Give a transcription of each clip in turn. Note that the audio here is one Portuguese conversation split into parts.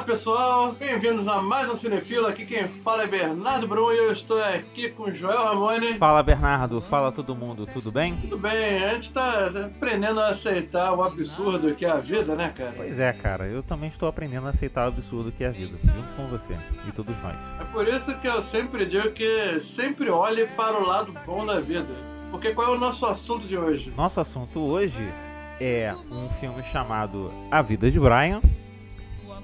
Fala pessoal, bem-vindos a mais um Cinefilo. Aqui quem fala é Bernardo Brum e eu estou aqui com o Joel Ramone. Fala Bernardo, fala todo mundo, tudo bem? Tudo bem, a gente tá aprendendo a aceitar o absurdo que é a vida, né, cara? Pois é, cara, eu também estou aprendendo a aceitar o absurdo que é a vida, junto com você e todos nós. É por isso que eu sempre digo que sempre olhe para o lado bom da vida. Porque qual é o nosso assunto de hoje? Nosso assunto hoje é um filme chamado A Vida de Brian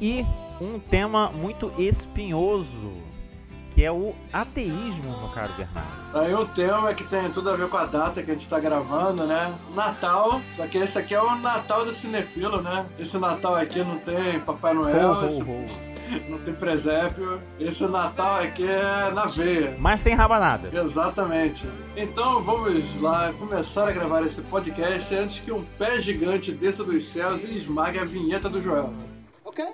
e um tema muito espinhoso, que é o ateísmo, meu caro Bernardo. Aí um tema que tem tudo a ver com a data que a gente tá gravando, né? Natal, só que esse aqui é o Natal do cinefilo, né? Esse Natal aqui não tem Papai Noel, ho, esse- ho. não tem presépio. Esse Natal aqui é na veia. Mas tem rabanada. Exatamente. Então vamos lá começar a gravar esse podcast antes que um pé gigante desça dos céus e esmague a vinheta do Joel. Okay,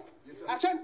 action!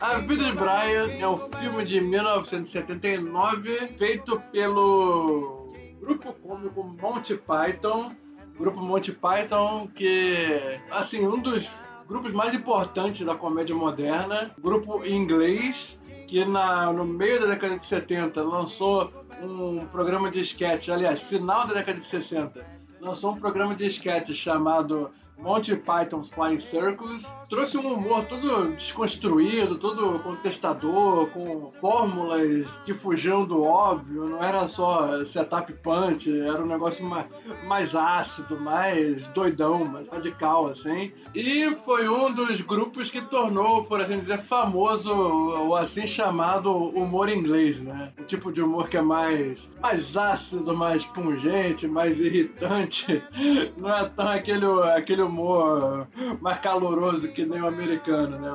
A Vida de Brian é um filme de 1979 feito pelo grupo cômico Monty Python. Grupo Monty Python que, assim, um dos grupos mais importantes da comédia moderna. Grupo inglês que na, no meio da década de 70 lançou um programa de sketch, aliás, final da década de 60, lançou um programa de sketch chamado Monty Python's Flying Circus. Trouxe um humor todo desconstruído, todo contestador, com fórmulas que fugiam do óbvio. Não era só setup punch, era um negócio mais, mais ácido, mais doidão, mais radical, assim. E foi um dos grupos que tornou, por assim dizer, famoso o assim chamado humor inglês, né? O tipo de humor que é mais, mais ácido, mais pungente, mais irritante. Não é tão aquele, aquele humor mais caloroso que nem o americano, né?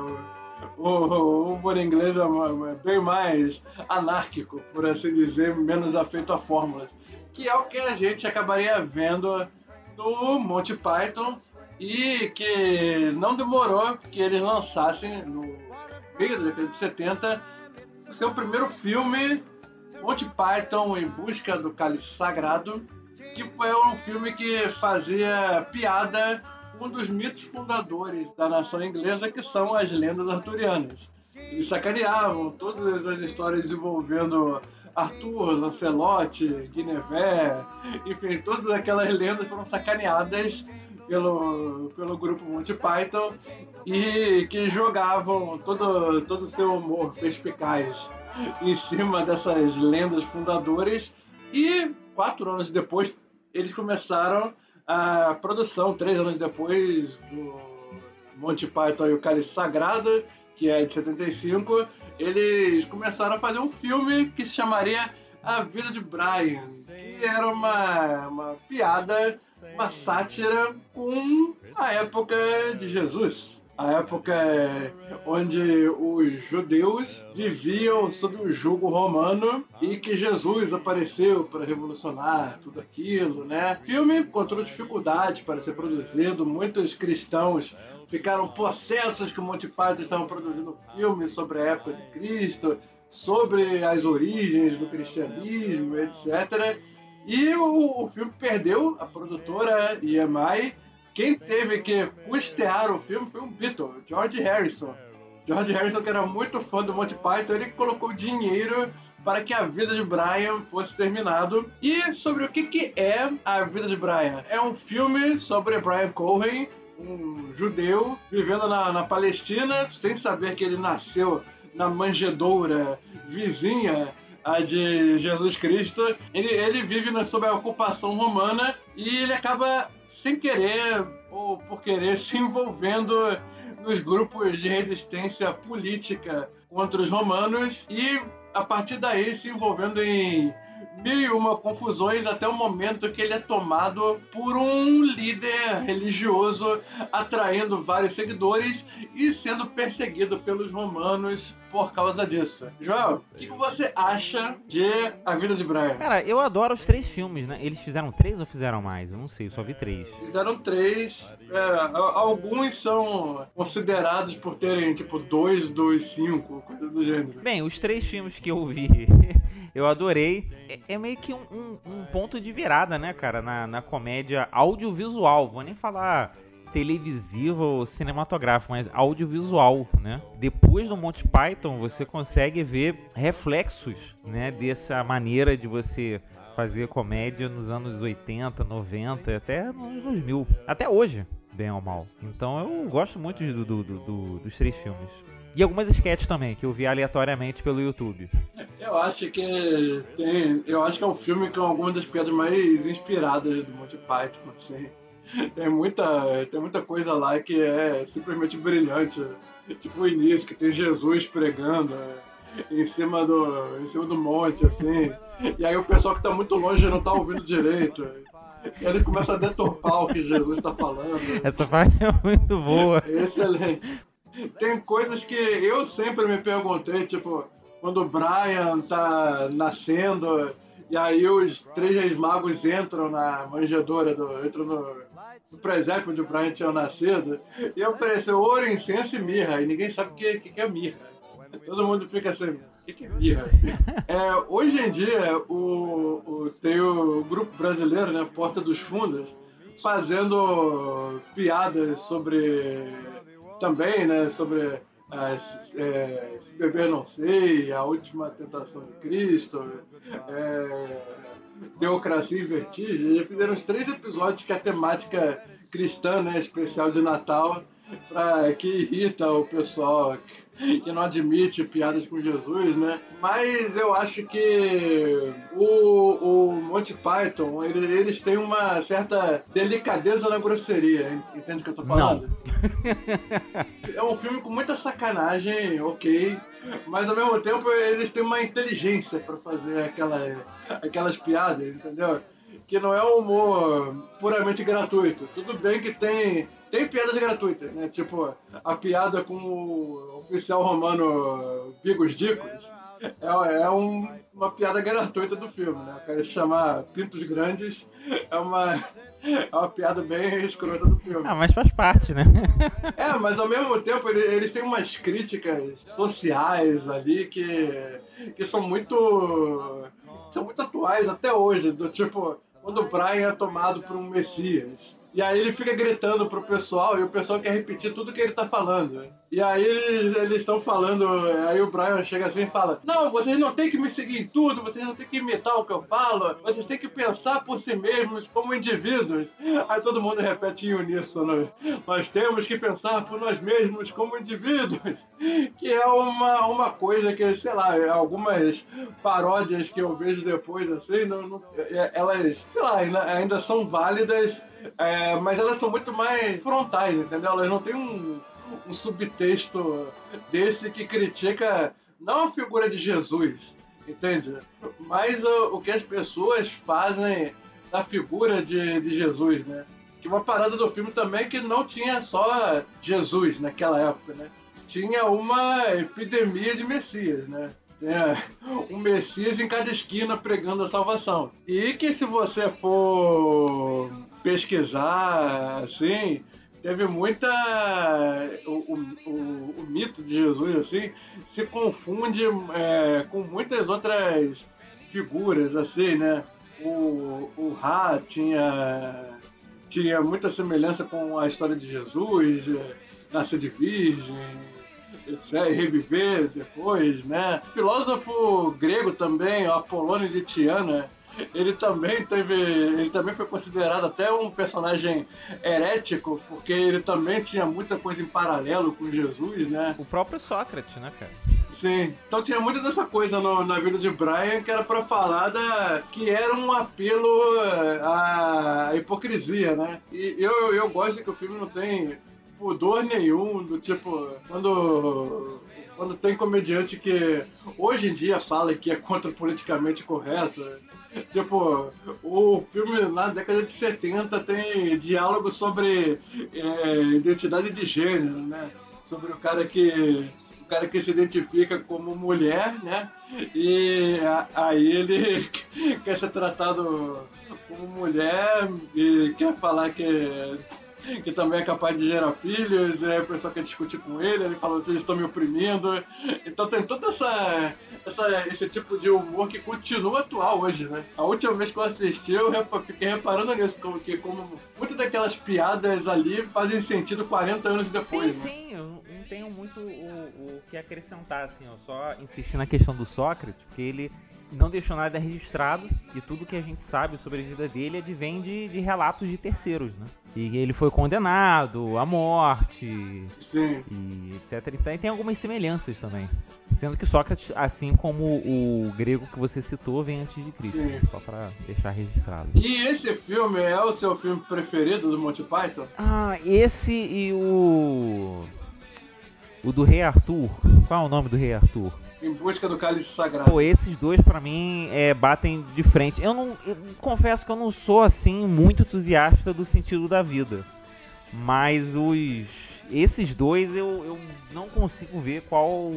O, o, o humor inglês é, bem mais anárquico, por assim dizer, menos afeito a fórmulas. Que é o que a gente acabaria vendo no Monty Python e que não demorou que eles lançassem no meio da década de 70 o seu primeiro filme, Monty Python em busca do cálice sagrado, que foi um filme que fazia piada um dos mitos fundadores da nação inglesa, que são as lendas arturianas. Eles sacaneavam todas as histórias envolvendo Arthur, Lancelot, Guinevere, enfim, todas aquelas lendas foram sacaneadas pelo, pelo grupo Monty Python e que jogavam todo todo o seu humor perspicaz em cima dessas lendas fundadoras e quatro anos depois eles começaram a produção, três anos depois do Monty Python e o Cálice Sagrado, que é de 75, eles começaram a fazer um filme que se chamaria A Vida de Brian, que era uma, uma piada, uma sátira com a época de Jesus. A época onde os judeus viviam sob o jugo romano e que Jesus apareceu para revolucionar tudo aquilo, né? O filme encontrou dificuldade para ser produzido, muitos cristãos ficaram possessos que o Monty Python estavam produzindo filmes sobre a época de Cristo, sobre as origens do cristianismo, etc. E o, o filme perdeu a produtora EMI. Quem teve que custear o filme foi um Beatle, George Harrison. George Harrison, que era muito fã do Monty Python, ele colocou dinheiro para que a vida de Brian fosse terminado. E sobre o que, que é a vida de Brian? É um filme sobre Brian Cohen, um judeu vivendo na, na Palestina, sem saber que ele nasceu na manjedoura vizinha a de Jesus Cristo. Ele, ele vive na- sob a ocupação romana e ele acaba, sem querer ou por querer, se envolvendo nos grupos de resistência política contra os romanos e, a partir daí, se envolvendo em mil e uma confusões até o momento que ele é tomado por um líder religioso, atraindo vários seguidores e sendo perseguido pelos romanos por causa disso. Joel, o que, que você acha de A Vida de Brian? Cara, eu adoro os três filmes, né? Eles fizeram três ou fizeram mais? Eu não sei, eu só vi três. Fizeram três. É, alguns são considerados por terem, tipo, dois, dois, cinco, coisa do gênero. Bem, os três filmes que eu vi, eu adorei. É, é meio que um, um- um ponto de virada, né, cara, na, na comédia audiovisual. Vou nem falar televisiva ou cinematográfica, mas audiovisual, né? Depois do Monty Python, você consegue ver reflexos, né, dessa maneira de você fazer comédia nos anos 80, 90, até nos anos 2000, até hoje, bem ou mal. Então eu gosto muito do, do, do, dos três filmes. E algumas sketches também, que eu vi aleatoriamente pelo YouTube. Eu acho que tem. Eu acho que é um filme com algumas das piadas mais inspiradas do Monty Python, assim. Tem muita, tem muita coisa lá que é simplesmente brilhante. Tipo o início, que tem Jesus pregando é, em cima do, em cima do monte, assim. E aí o pessoal que tá muito longe não tá ouvindo direito. E ele começa a deturpar o que Jesus está falando. Essa parte é muito boa. Excelente. Tem coisas que eu sempre me perguntei, tipo, quando o Brian tá nascendo e aí os três reis magos entram na manjedoura, do, entram no, no presépio onde o Brian tinha nascido, e ofereceu ouro, incenso e mirra, e ninguém sabe o que, que, que é mirra. Todo mundo fica assim, o que, que é mirra? É, hoje em dia, o, o, tem o grupo brasileiro, né, Porta dos Fundos, fazendo piadas sobre também, né, sobre é, Se Beber Não Sei, A Última Tentação de Cristo, é, Democracia em Vertigem. Já fizeram os três episódios que a temática cristã, né, especial de Natal, pra, que irrita o pessoal que não admite piadas com Jesus, né? Mas eu acho que o, o Monty Python, ele, eles têm uma certa delicadeza na grosseria, entende o que eu tô falando? é um filme com muita sacanagem, ok. Mas ao mesmo tempo eles têm uma inteligência para fazer aquela, aquelas piadas, entendeu? Que não é um humor puramente gratuito. Tudo bem que tem tem piadas gratuitas, né? Tipo, a piada com o oficial romano Bigos Dicos é, é um, uma piada gratuita do filme, né? O cara se chamar Pintos Grandes é uma, é uma piada bem escrota do filme. Ah, mas faz parte, né? é, mas ao mesmo tempo eles têm umas críticas sociais ali que, que são muito. são muito atuais até hoje, do tipo, quando o Brian é tomado por um Messias. E aí ele fica gritando pro pessoal e o pessoal quer repetir tudo que ele tá falando. E aí eles estão falando, aí o Brian chega assim e fala: Não, vocês não tem que me seguir em tudo, vocês não tem que imitar o que eu falo, vocês têm que pensar por si mesmos como indivíduos. Aí todo mundo repete em uníssono: Nós temos que pensar por nós mesmos como indivíduos. Que é uma, uma coisa que, sei lá, algumas paródias que eu vejo depois, assim, não, não elas, sei lá, ainda, ainda são válidas é, mas elas são muito mais frontais, entendeu? Elas não têm um, um subtexto desse que critica não a figura de Jesus, entende? Mas o, o que as pessoas fazem da figura de, de Jesus, né? Que uma parada do filme também que não tinha só Jesus naquela época, né? Tinha uma epidemia de Messias, né? Tinha um Messias em cada esquina pregando a salvação. E que se você for pesquisar, assim, teve muita. O, o, o, mito de Jesus, assim, se confunde é, com muitas outras figuras, assim, né? O, o Ra tinha, tinha muita semelhança com a história de Jesus, é, nascer de virgem, etc., reviver depois, né? Filósofo grego também, Apolônio de Tiana, ele também teve. Ele também foi considerado até um personagem herético, porque ele também tinha muita coisa em paralelo com Jesus, né? O próprio Sócrates, né, cara? Sim. Então tinha muita dessa coisa no, na vida de Brian que era pra falar da, que era um apelo à hipocrisia, né? E eu, eu gosto que o filme não tem pudor nenhum, do tipo, quando quando tem comediante que hoje em dia fala que é contra politicamente correto. Tipo, o filme na década de 70 tem diálogo sobre é, identidade de gênero, né? Sobre o cara que o cara que se identifica como mulher, né? E aí ele quer ser tratado como mulher e quer falar que que também é capaz de gerar filhos, e aí o pessoal quer discutir com ele, ele fala que eles estão me oprimindo. Então tem toda essa, essa esse tipo de humor que continua atual hoje, né? A última vez que eu assisti, eu fiquei reparando nisso, porque como muitas daquelas piadas ali fazem sentido 40 anos Sim, depois. né? sim, eu não tenho muito o, o que acrescentar, assim, eu só insisti na questão do Sócrates, porque ele não deixou nada registrado e tudo que a gente sabe sobre a vida dele advém de, de relatos de terceiros, né? E ele foi condenado à morte Sim. e etc. Então, e tem algumas semelhanças também. Sendo que Sócrates, assim como o grego que você citou, vem antes de Cristo, né? só pra deixar registrado. E esse filme é o seu filme preferido do Monty Python? Ah, esse e o. O do Rei Arthur. Qual é o nome do Rei Arthur? Em busca do cálice sagrado. Pô, esses dois pra mim é, batem de frente. Eu não. eu confesso que eu não sou assim muito entusiasta do sentido da vida. Mas os. Esses dois eu, eu não consigo ver qual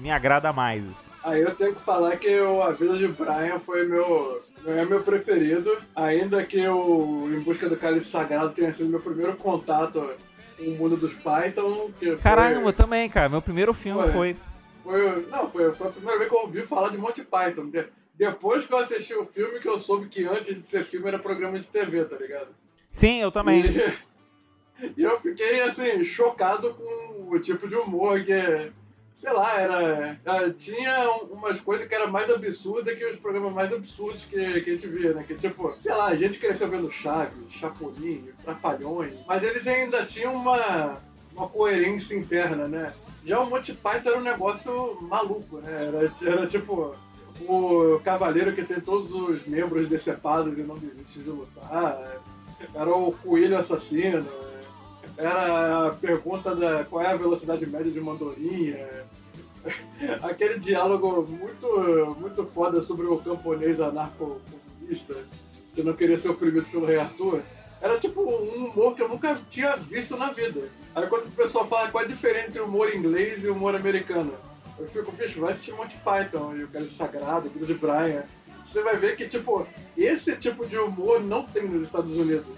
me agrada mais. assim. Aí eu tenho que falar que o A Vida de Brian foi meu. É meu preferido, ainda que o Em Busca do Cálice Sagrado tenha sido meu primeiro contato com o mundo dos Python. Que foi- Caramba, também, cara. Meu primeiro filme Ué. foi. Foi, não, foi, foi a primeira vez que eu ouvi falar de Monty Python. De- depois que eu assisti o filme, que eu soube que antes de ser filme era programa de TV, tá ligado? Sim, eu também. E, e eu fiquei, assim, chocado com o tipo de humor que, sei lá, era. ah, Tinha um- umas coisas que era mais absurda que os programas mais absurdos que, que a gente via, né? Que tipo, sei lá, a gente cresceu vendo Chaves, Chapolin, Trapalhões, mas eles ainda tinham uma, uma coerência interna, né? Já o Monty Python era um negócio maluco, né? Era, era tipo o cavaleiro que tem todos os membros decepados e não desiste de lutar. Era o coelho assassino. Era a pergunta da qual é a velocidade média de uma andorinha. Aquele diálogo muito, muito foda sobre o camponês anarco-comunista que não queria ser oprimido pelo rei Arthur. Era tipo um humor que eu nunca tinha visto na vida. Aí quando o pessoal fala qual é a diferença entre o humor inglês e o humor americano, eu fico, bicho, vai assistir Monty Python e o Cálice Sagrado, o de Brian. Você vai ver que, tipo, esse tipo de humor não tem nos Estados Unidos.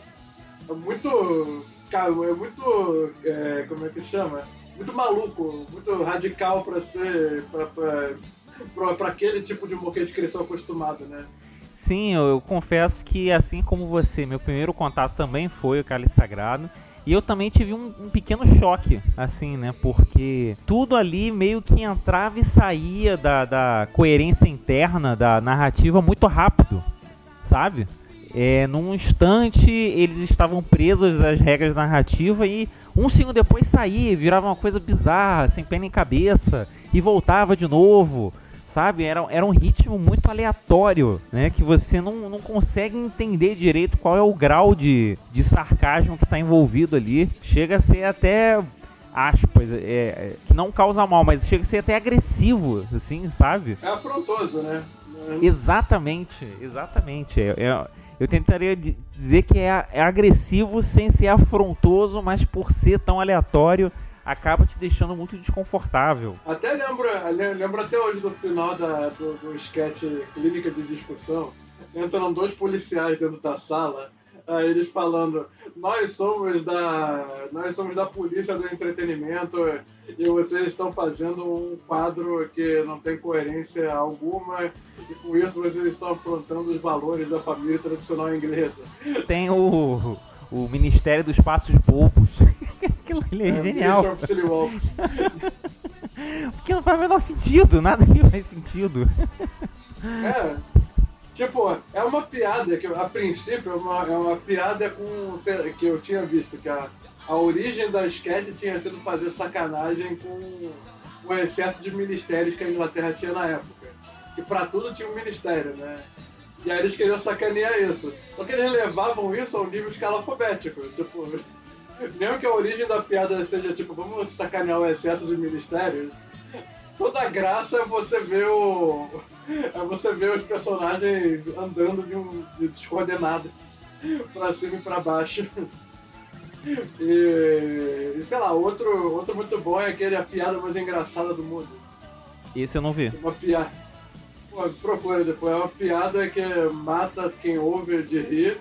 É muito. Cara, é muito. é, como é que se chama? Muito maluco, muito radical pra ser. pra, pra, pra, pra aquele tipo de humor que a gente cresceu acostumado, né? Sim, eu, eu confesso que assim como você, meu primeiro contato também foi o Cálice Sagrado. E eu também tive um, um pequeno choque, assim, né? Porque tudo ali meio que entrava e saía da, da coerência interna da narrativa muito rápido, sabe? É, num instante eles estavam presos às regras da narrativa e um segundo depois saía, virava uma coisa bizarra, sem pé nem cabeça, e voltava de novo sabe? Era, era um ritmo muito aleatório, né? Que você não, não consegue entender direito qual é o grau de, de sarcasmo que está envolvido ali. Chega a ser até aspas, é, é, que não causa mal, mas chega a ser até agressivo, assim, sabe? É afrontoso, né? Exatamente, exatamente. É, é- eu tentaria di- dizer que é, é agressivo sem ser afrontoso, mas por ser tão aleatório, acaba te deixando muito desconfortável. Até lembro, le- lembro até hoje do final da, do, do sketch Clínica de Discussão. Entram dois policiais dentro da sala, aí eles falando, nós somos da. Nós somos da polícia do entretenimento e vocês estão fazendo um quadro que não tem coerência alguma, e com isso vocês estão afrontando os valores da família tradicional inglesa. Tem o, o Ministério dos Passos Bobos. Aquilo ali é, genial. Silly Walks. Porque não faz o menor sentido, nada que faz sentido. É. Tipo, é uma piada que a princípio é uma, é uma piada com que eu tinha visto que a, a origem da sketch tinha sido fazer sacanagem com o excesso de ministérios que a Inglaterra tinha na época. Que pra tudo tinha um ministério, né? E aí eles queriam sacanear isso. Só que eles levavam isso ao nível escalafobético. Tipo, mesmo que a origem da piada seja tipo, vamos sacanear o excesso de ministérios, toda a graça é você ver o. É você ver os personagens andando de um de descoordenado pra cima e pra baixo. E, e sei lá, outro, outro muito bom é aquele a piada mais engraçada do mundo. Esse eu não vi. Uma piada. Pô, procura depois, é uma piada que mata quem ouve de rir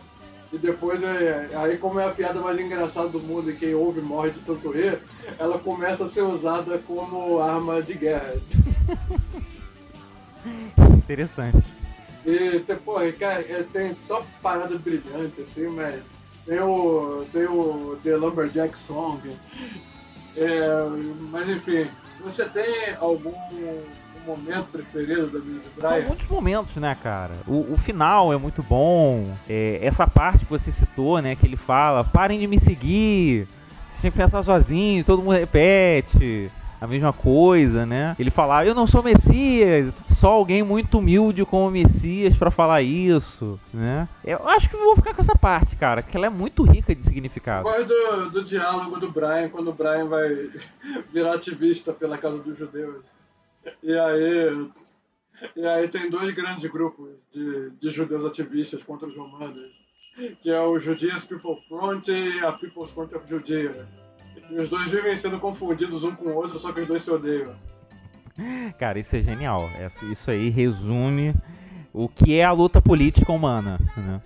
E depois, é, aí como é a piada mais engraçada do mundo e quem ouve morre de tanto rir, ela começa a ser usada como arma de guerra. Interessante. E tem, pô, cara, é, tem só parada brilhante, assim, mas tem o, tem o The Lumberjack Song. É, mas enfim, você tem algum momento preferido da vida do Brian? São muitos momentos, né, cara? O, o final é muito bom. É, essa parte que você citou, né, que ele fala, parem de me seguir. Vocês têm que pensar sozinhos, todo mundo repete a mesma coisa, né? Ele fala, eu não sou Messias, só alguém muito humilde como Messias para falar isso, né? Eu acho que vou ficar com essa parte, cara, que ela é muito rica de significado. Qual do, do diálogo do Brian quando o Brian vai virar ativista pela causa dos judeus? E aí, e aí tem dois grandes grupos de, de judeus ativistas contra os romanos, que é o Judeas People Front e a People's Front of Judea. E os dois vivem sendo confundidos um com o outro, só que os dois se odeiam. Cara, isso é genial. Isso aí resume o que é a luta política humana. Né?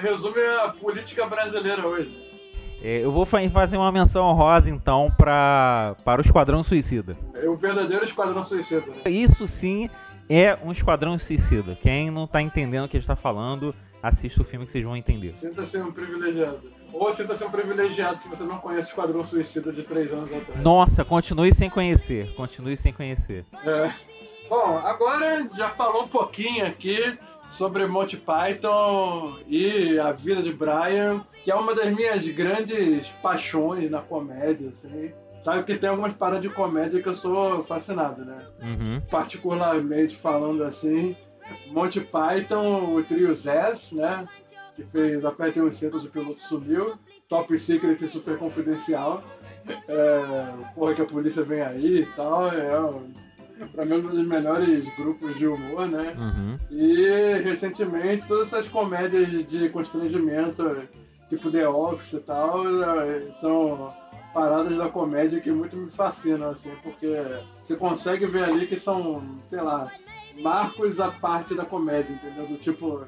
Resume a política brasileira hoje. É, eu vou fazer uma menção honrosa, então, pra, para o Esquadrão Suicida. É o verdadeiro Esquadrão Suicida. Né? Isso sim é um Esquadrão Suicida. Quem não tá entendendo o que a gente tá falando, assista o filme que vocês vão entender. Sinta-se um privilegiado. Ou sinta-se um privilegiado se você não conhece o Esquadrão Suicida de três anos atrás. Nossa, continue sem conhecer. Continue sem conhecer. É. Bom, agora já falou um pouquinho aqui sobre Monty Python e a vida de Brian, que é uma das minhas grandes paixões na comédia, assim. Sabe que tem algumas paradas de comédia que eu sou fascinado, né? Uhum. Particularmente falando assim, Monty Python, o trio Zess, né? Que fez Apertem os Cintos, o piloto sumiu. Top Secret e Super Confidencial. É, porra que a polícia vem aí e tal. É pra mim, um dos melhores grupos de humor, né? Uhum. E recentemente, todas essas comédias de constrangimento, tipo The Office e tal, são paradas da comédia que muito me fascinam, assim, porque você consegue ver ali que são, sei lá, marcos à parte da comédia, entendeu? Do tipo,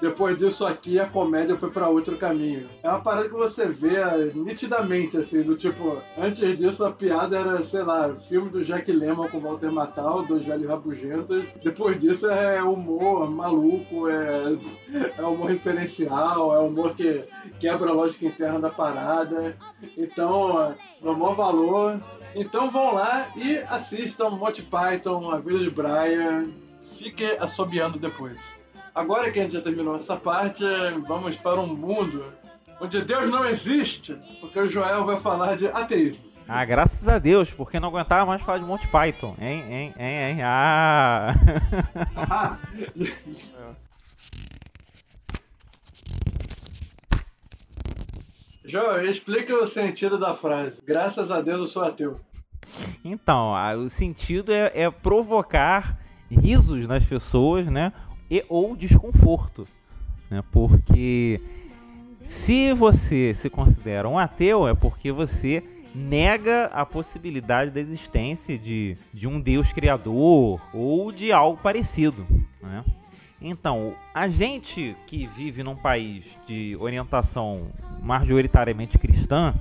depois disso aqui, a comédia foi para outro caminho. É uma parada que você vê é, nitidamente, assim, do tipo, antes disso a piada era, sei lá, filme do Jack Lemmon com Walter Matthau, dois velhos rabugentos. Depois disso é humor maluco, é, é humor referencial, é humor que quebra a lógica interna da parada. Então, no maior valor. Então vão lá e assistam Monty Python, A Vida de Brian. Fique assobiando depois. Agora que a gente já terminou essa parte, vamos para um mundo onde Deus não existe, porque o Joel vai falar de ateísmo. Ah, graças a Deus, porque não aguentava mais falar de Monty Python, hein, hein, hein, hein, ah... ah. Joel, explica o sentido da frase. Graças a Deus eu sou ateu. Então, o sentido é, é provocar risos nas pessoas, né? E ou desconforto, né? Porque se você se considera um ateu é porque você nega a possibilidade da existência de, de um Deus criador ou de algo parecido, né? Então, a gente que vive num país de orientação majoritariamente cristã,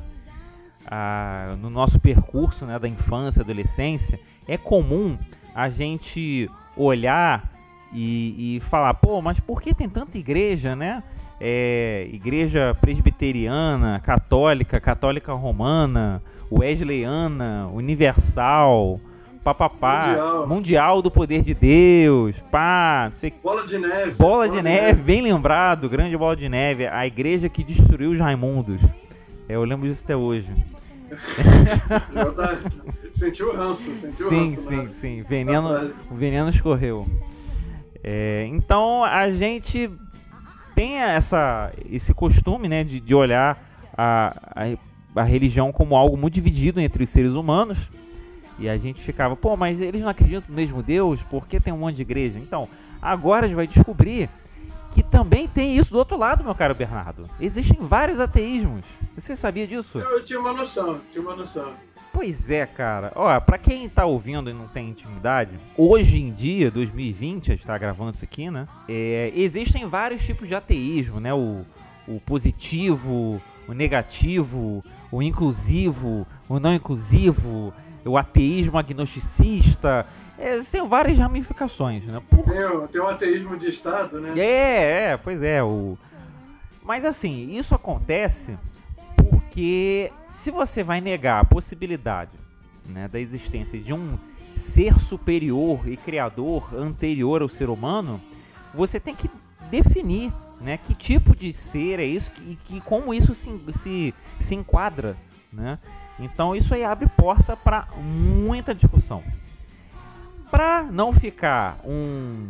ah, no nosso percurso né, da infância, adolescência, é comum a gente olhar e, e falar, pô, mas por que tem tanta igreja, né? É, igreja presbiteriana, católica, católica romana, wesleyana, universal, papapá, mundial. mundial do poder de Deus, pá, sei, bola de neve, bola, bola de, neve, neve, bem lembrado, grande bola de neve, a igreja que destruiu os Raimundos. É, eu lembro disso até hoje. Tá, sentiu o ranço, sentiu sim, o ranço. Sim, sim, sim. Veneno, o veneno escorreu. É, então a gente tem essa, esse costume né, de, de olhar a, a, a, religião como algo muito dividido entre os seres humanos. E a gente ficava, pô, mas eles não acreditam no mesmo Deus? Por que tem um monte de igreja? Então, agora a gente vai descobrir que também tem isso do outro lado, meu caro Bernardo. Existem vários ateísmos. Você sabia disso? Eu tinha uma noção, tinha uma noção. Pois é, cara. Ó, pra quem tá ouvindo e não tem intimidade, hoje em dia, 2020, a gente tá gravando isso aqui, né? É, existem vários tipos de ateísmo, né? O, o positivo, o negativo, o inclusivo, o não inclusivo, o ateísmo agnosticista. É, tem várias ramificações, né? Por... Tem, o- tem o ateísmo de Estado, né? É, é, pois é. O... Mas assim, isso acontece porque se você vai negar a possibilidade né, da existência de um ser superior e criador anterior ao ser humano, você tem que definir né, que tipo de ser é isso e que, como isso se, se, se enquadra. Né? Então isso aí abre porta para muita discussão. Para não ficar um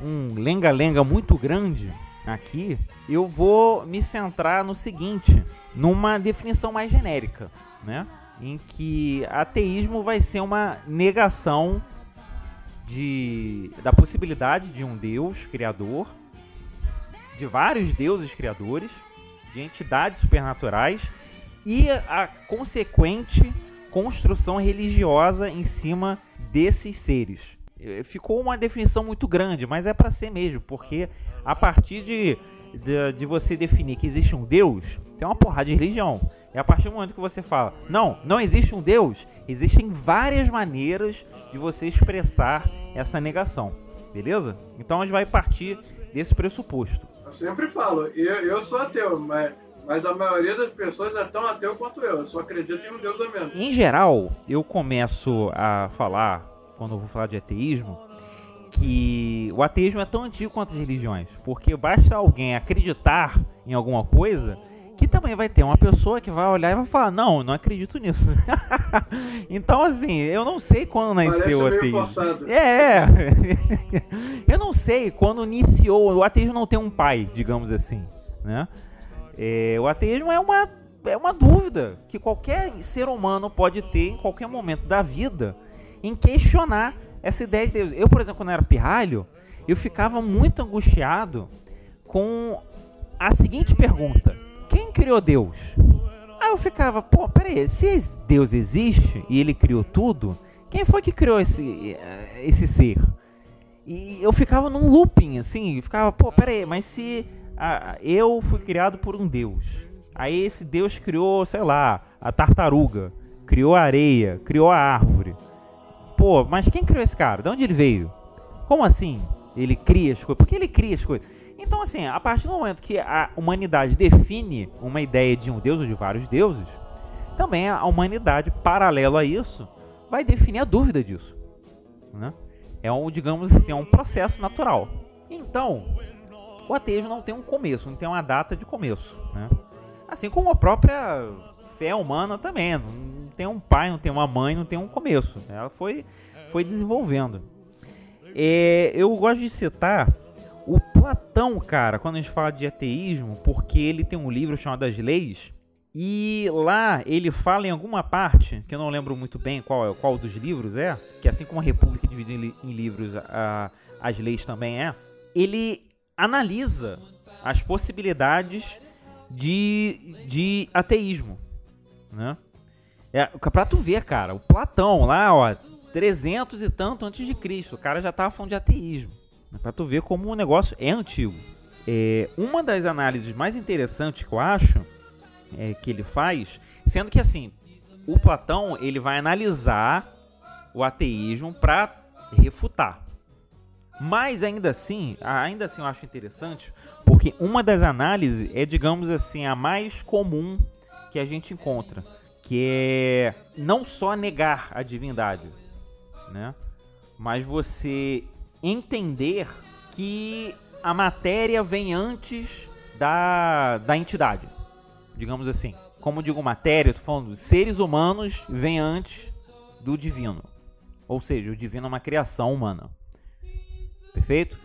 um lenga-lenga muito grande aqui, eu vou me centrar no seguinte, numa definição mais genérica, né? Em que ateísmo vai ser uma negação de, da possibilidade de um Deus criador, de vários deuses criadores, de entidades supernaturais e a consequente construção religiosa em cima desses seres. Eh, Ficou uma definição muito grande, mas é para ser mesmo, porque a partir de, de, de você definir que existe um Deus, tem uma porrada de religião. E a partir do momento que você fala, não, não existe um Deus, existem várias maneiras de você expressar essa negação, beleza? Então a gente vai partir desse pressuposto. Eu sempre falo, eu, eu sou ateu, mas, mas a maioria das pessoas é tão ateu quanto eu. Eu só acredito em um Deus a menos. Em geral, eu começo a falar, quando eu vou falar de ateísmo, que o ateísmo é tão antigo quanto as religiões. Porque basta alguém acreditar em alguma coisa que também vai ter uma pessoa que vai olhar e vai falar: Não, não acredito nisso. então, assim, eu não sei quando nasceu o ateísmo. forçado. É, eu não sei quando iniciou. O ateísmo não tem um pai, digamos assim, né? É, o ateísmo é uma, é uma dúvida que qualquer ser humano pode ter em qualquer momento da vida em questionar essa ideia de Deus. Eu, por exemplo, quando era pirralho, eu ficava muito angustiado com a seguinte pergunta: Quem criou Deus? Aí eu ficava, pô, peraí, se Deus existe e ele criou tudo, quem foi que criou esse, eh, esse ser? E eu ficava num looping, assim, ficava, pô, peraí, mas se ah, eu fui criado por um Deus, aí esse Deus criou, sei lá, a tartaruga, criou a areia, criou a árvore. Pô, mas quem criou esse cara? De onde ele veio? Como assim? Ele cria as coisas? Por que ele cria as coisas? Então, assim, a partir do momento que a humanidade define uma ideia de um deus ou de vários deuses, também a humanidade, paralelo a isso, vai definir a dúvida disso. Né? É um, digamos assim, é um processo natural. Então, o ateísmo não tem um começo, não tem uma data de começo. Né? Assim como a própria fé humana também. Não tem um pai, não tem uma mãe, não tem um começo. Ela foi, foi desenvolvendo. É, eu gosto de citar o Platão, cara, quando a gente fala de ateísmo, porque ele tem um livro chamado As Leis. E lá ele fala em alguma parte, que eu não lembro muito bem qual, qual dos livros é, que assim como a República divide em livros, a- as leis também é, ele analisa as possibilidades de, de ateísmo, né? É, pra tu ver, cara, o Platão lá, ó, 300 e tanto antes de Cristo, o cara já tava falando de ateísmo. Né? Pra tu ver como o negócio é antigo. É, uma das análises mais interessantes que eu acho é, que ele faz, sendo que assim, o Platão ele vai analisar o ateísmo para refutar. Mas ainda assim, ainda assim eu acho interessante, porque uma das análises é, digamos assim, a mais comum que a gente encontra, que é não só negar a divindade, né? Mas você entender que a matéria vem antes da, da entidade, digamos assim. Como digo matéria, eu tô falando seres humanos vem antes do divino. Ou seja, o divino é uma criação humana. Perfeito?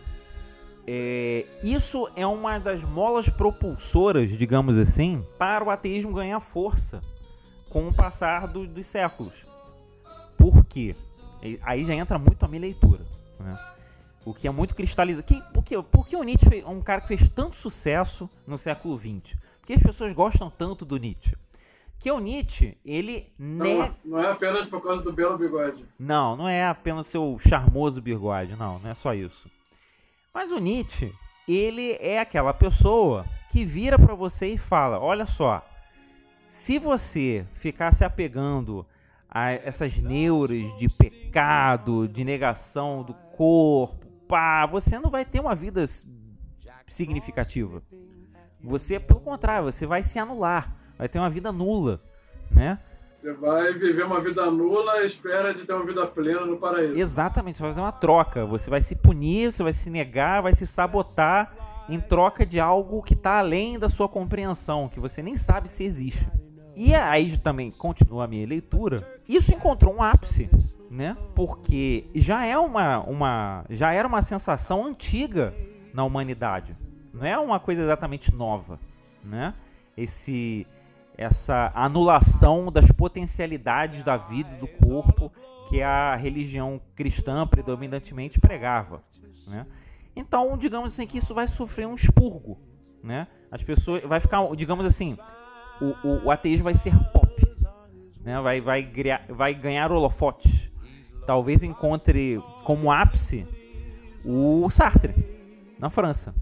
É, isso é uma das molas propulsoras, digamos assim, para o ateísmo ganhar força com o passar do- dos séculos. Por quê? Aí já entra muito a minha leitura. Né? O que é muito cristalizado. Que, por, que, por que o Nietzsche é um cara que fez tanto sucesso no século XX? Por que as pessoas gostam tanto do Nietzsche? Que o Nietzsche, ele. Não, não é apenas por causa do belo bigode. Não, não é apenas seu charmoso bigode, não, não é só isso. Mas o Nietzsche, ele é aquela pessoa que vira para você e fala: olha só, se você ficar se apegando a essas neuras de pecado, de negação do corpo, pá, você não vai ter uma vida significativa. Você, pelo contrário, você vai se anular, vai ter uma vida nula, né? Você vai viver uma vida nula à espera de ter uma vida plena no paraíso. Exatamente, você vai fazer uma troca. Você vai se punir, você vai se negar, vai se sabotar em troca de algo que está além da sua compreensão, que você nem sabe se existe. E aí também continua a minha leitura. Isso encontrou um ápice, né? Porque já é uma, uma já era uma sensação antiga na humanidade. Não é uma coisa exatamente nova, né? Esse essa anulação das potencialidades da vida e do corpo que a religião cristã predominantemente pregava, né? Então, digamos assim que isso vai sofrer um expurgo, né? As pessoas vai ficar, digamos assim, o, o, o ateísmo vai ser pop, né? Vai vai vai ganhar holofotes. Talvez encontre como ápice o Sartre na França.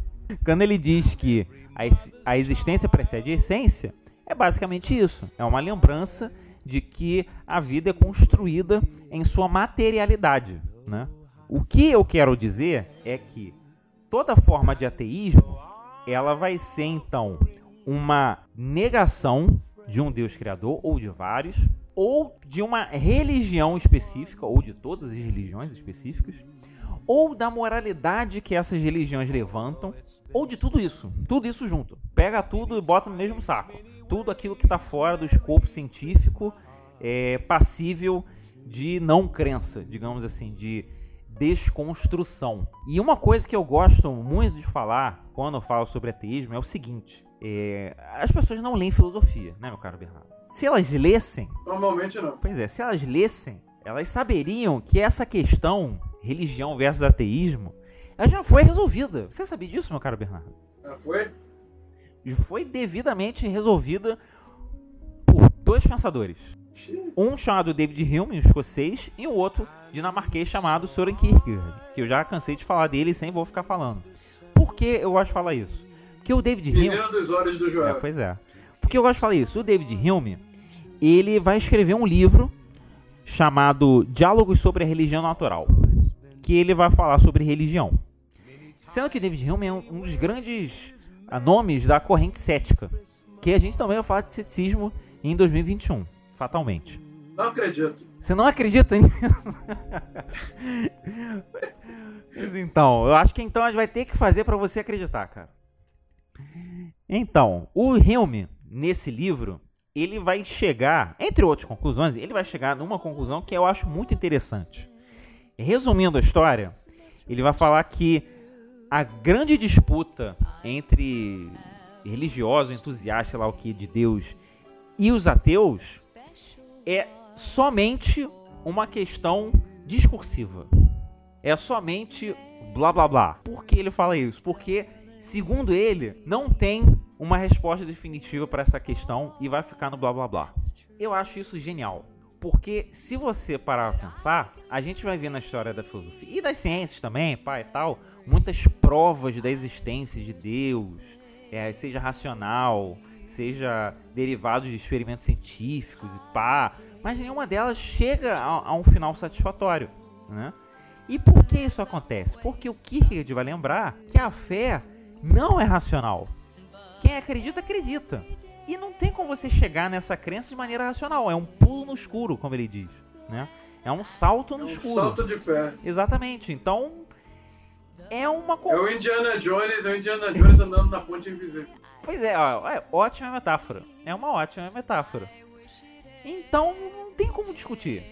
Quando ele diz que a, a existência precede a essência, é basicamente isso. É uma lembrança de que a vida é construída em sua materialidade. Né? O que eu quero dizer é que toda forma de ateísmo ela vai ser então uma negação de um Deus criador ou de vários, ou de uma religião específica, ou de todas as religiões específicas, ou da moralidade que essas religiões levantam, ou de tudo isso, tudo isso junto. Pega tudo e bota no mesmo saco. Tudo aquilo que está fora do escopo científico é passível de não crença, digamos assim, de desconstrução. E uma coisa que eu gosto muito de falar quando eu falo sobre ateísmo é o seguinte: é, as pessoas não leem filosofia, né, meu caro Bernardo? Se elas lessem. Normalmente não. Pois é, se elas lessem, elas saberiam que essa questão religião versus ateísmo, ela já foi resolvida. Você sabia disso, meu caro Bernardo? Já foi? Foi devidamente resolvida por dois pensadores. Um chamado David Hume, um escocês, e o outro dinamarquês chamado Soren Kierkegaard, que eu já cansei de falar dele sem vou ficar falando. Por que eu gosto de falar isso? Porque o David Hume... dos olhos do Joel. É, pois é. Porque eu gosto de falar isso. O David Hume, ele vai escrever um livro chamado Diálogos sobre a Religião Natural que ele vai falar sobre religião. Sendo que David Hume é um, dos grandes ah, nomes da corrente cética, que a gente também vai falar de ceticismo em 2021, fatalmente. Não acredito. Você não acredita nisso? Então, eu acho que então a gente vai ter que fazer para você acreditar, cara. Então, o Hume, nesse livro, ele vai chegar, entre outras conclusões, ele vai chegar numa conclusão que eu acho muito interessante. Resumindo a história, ele vai falar que a grande disputa entre religiosos, entusiastas, lá o que, de Deus e os ateus é somente uma questão discursiva. É somente blá blá blá. Por que ele fala isso? Porque, segundo ele, não tem uma resposta definitiva para essa questão e vai ficar no blá blá blá. Eu acho isso genial. Porque se você parar pra pensar, a gente vai ver na história da filosofia e das ciências também, pai e tal, muitas provas da existência de Deus, é, seja racional, seja derivados de experimentos científicos e pá, mas nenhuma delas chega a, a um final satisfatório, né? E por que isso acontece? Porque o Kierkegaard vai lembrar que a fé não é racional. Quem acredita, acredita. E não tem como você chegar nessa crença de maneira racional. É um pulo no escuro, como ele diz. Né? É um salto no é um escuro. salto de fé. Exatamente. Então, é uma... É o Indiana Jones, é o Indiana Jones andando na ponte invisível. Pois é, ó, é ótima metáfora. É uma ótima metáfora. Então, não tem como discutir.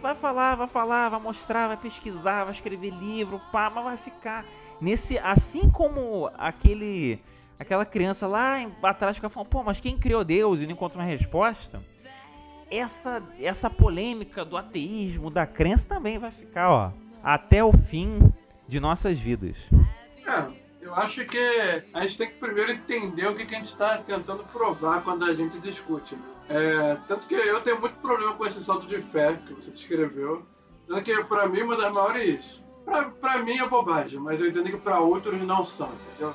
Vai falar, vai falar, vai mostrar, vai pesquisar, vai escrever livro, pá, mas vai ficar nesse... Assim como aquele aquela criança lá atrás fica falando, pô, mas quem criou Deus e não encontra uma resposta? Essa, essa polêmica do ateísmo, da crença também vai ficar, ó, até o fim de nossas vidas. É, eu acho que a gente tem que primeiro entender o que, que a gente está tentando provar quando a gente discute. Né? É, tanto que eu tenho muito problema com esse salto de fé que você descreveu. Tanto que, pra mim, uma das maiores. Pra mim é bobagem, mas eu entendo que pra outros não são, entendeu?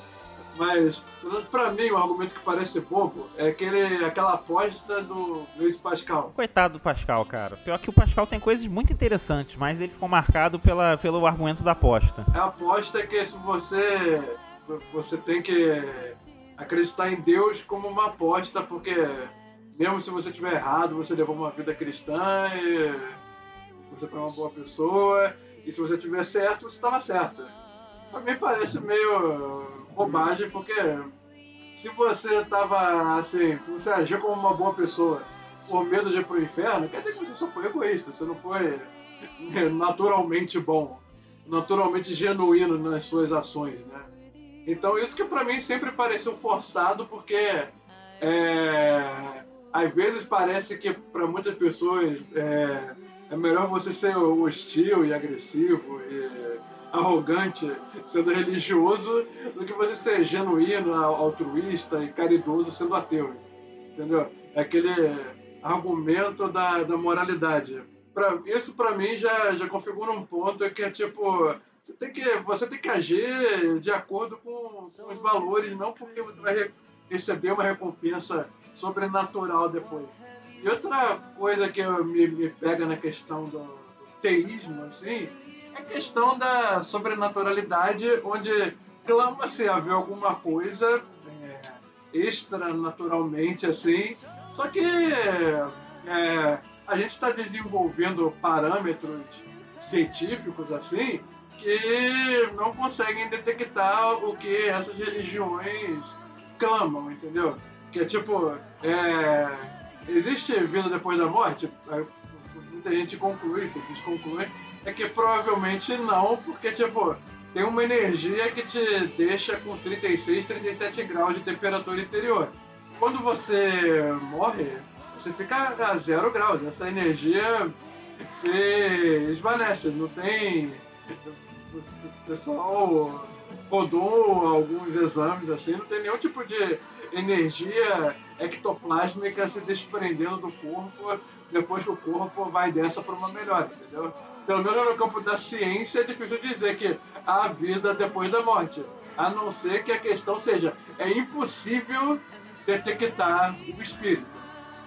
Mas, pelo menos pra mim, um argumento que parece bobo é aquele, aquela aposta do Luiz Pascal. Coitado do Pascal, cara. Pior que o Pascal tem coisas muito interessantes, mas ele ficou marcado pela, pelo argumento da aposta. A aposta é que se você. Você tem que acreditar em Deus como uma aposta, porque mesmo se você estiver errado, você levou uma vida cristã e você foi uma boa pessoa, e se você estiver certo, você estava certo. Pra mim parece meio bobagem, porque se você estava assim, você agiu como uma boa pessoa por medo de ir pro inferno, quer dizer que você só foi egoísta, você não foi naturalmente bom, naturalmente genuíno nas suas ações, né? Então isso que pra mim sempre pareceu forçado, porque é, às vezes parece que para muitas pessoas é, é, melhor você ser hostil e agressivo e arrogante sendo religioso do que você ser genuíno, altruísta e caridoso sendo ateu. Entendeu? É aquele argumento da, da moralidade. Pra, isso para mim já, já configura um ponto que é tipo você tem que, você tem que agir de acordo com, com os valores, não porque você vai receber uma recompensa sobrenatural depois. E outra coisa que me, me pega na questão do, do teísmo, assim, a questão da sobrenaturalidade, onde clama-se haver alguma coisa é, extranaturalmente, assim, só que é, a gente está desenvolvendo parâmetros científicos, assim, que não conseguem detectar o que essas religiões clamam, entendeu? Que é tipo, é, existe vida depois da morte? É, muita gente conclui, cientistas concluem, é que provavelmente não, porque tipo, tem uma energia que te deixa com 36, 37 graus de temperatura interior. Quando você morre, você fica a zero graus. Essa energia se esvanece, não tem o pessoal rodou alguns exames assim, não tem nenhum tipo de energia ectoplásmica se desprendendo do corpo depois que o corpo vai dessa para uma melhora, entendeu? Pelo menos no campo da ciência é difícil dizer que há vida depois da morte. A não ser que a questão seja, é impossível detectar o espírito.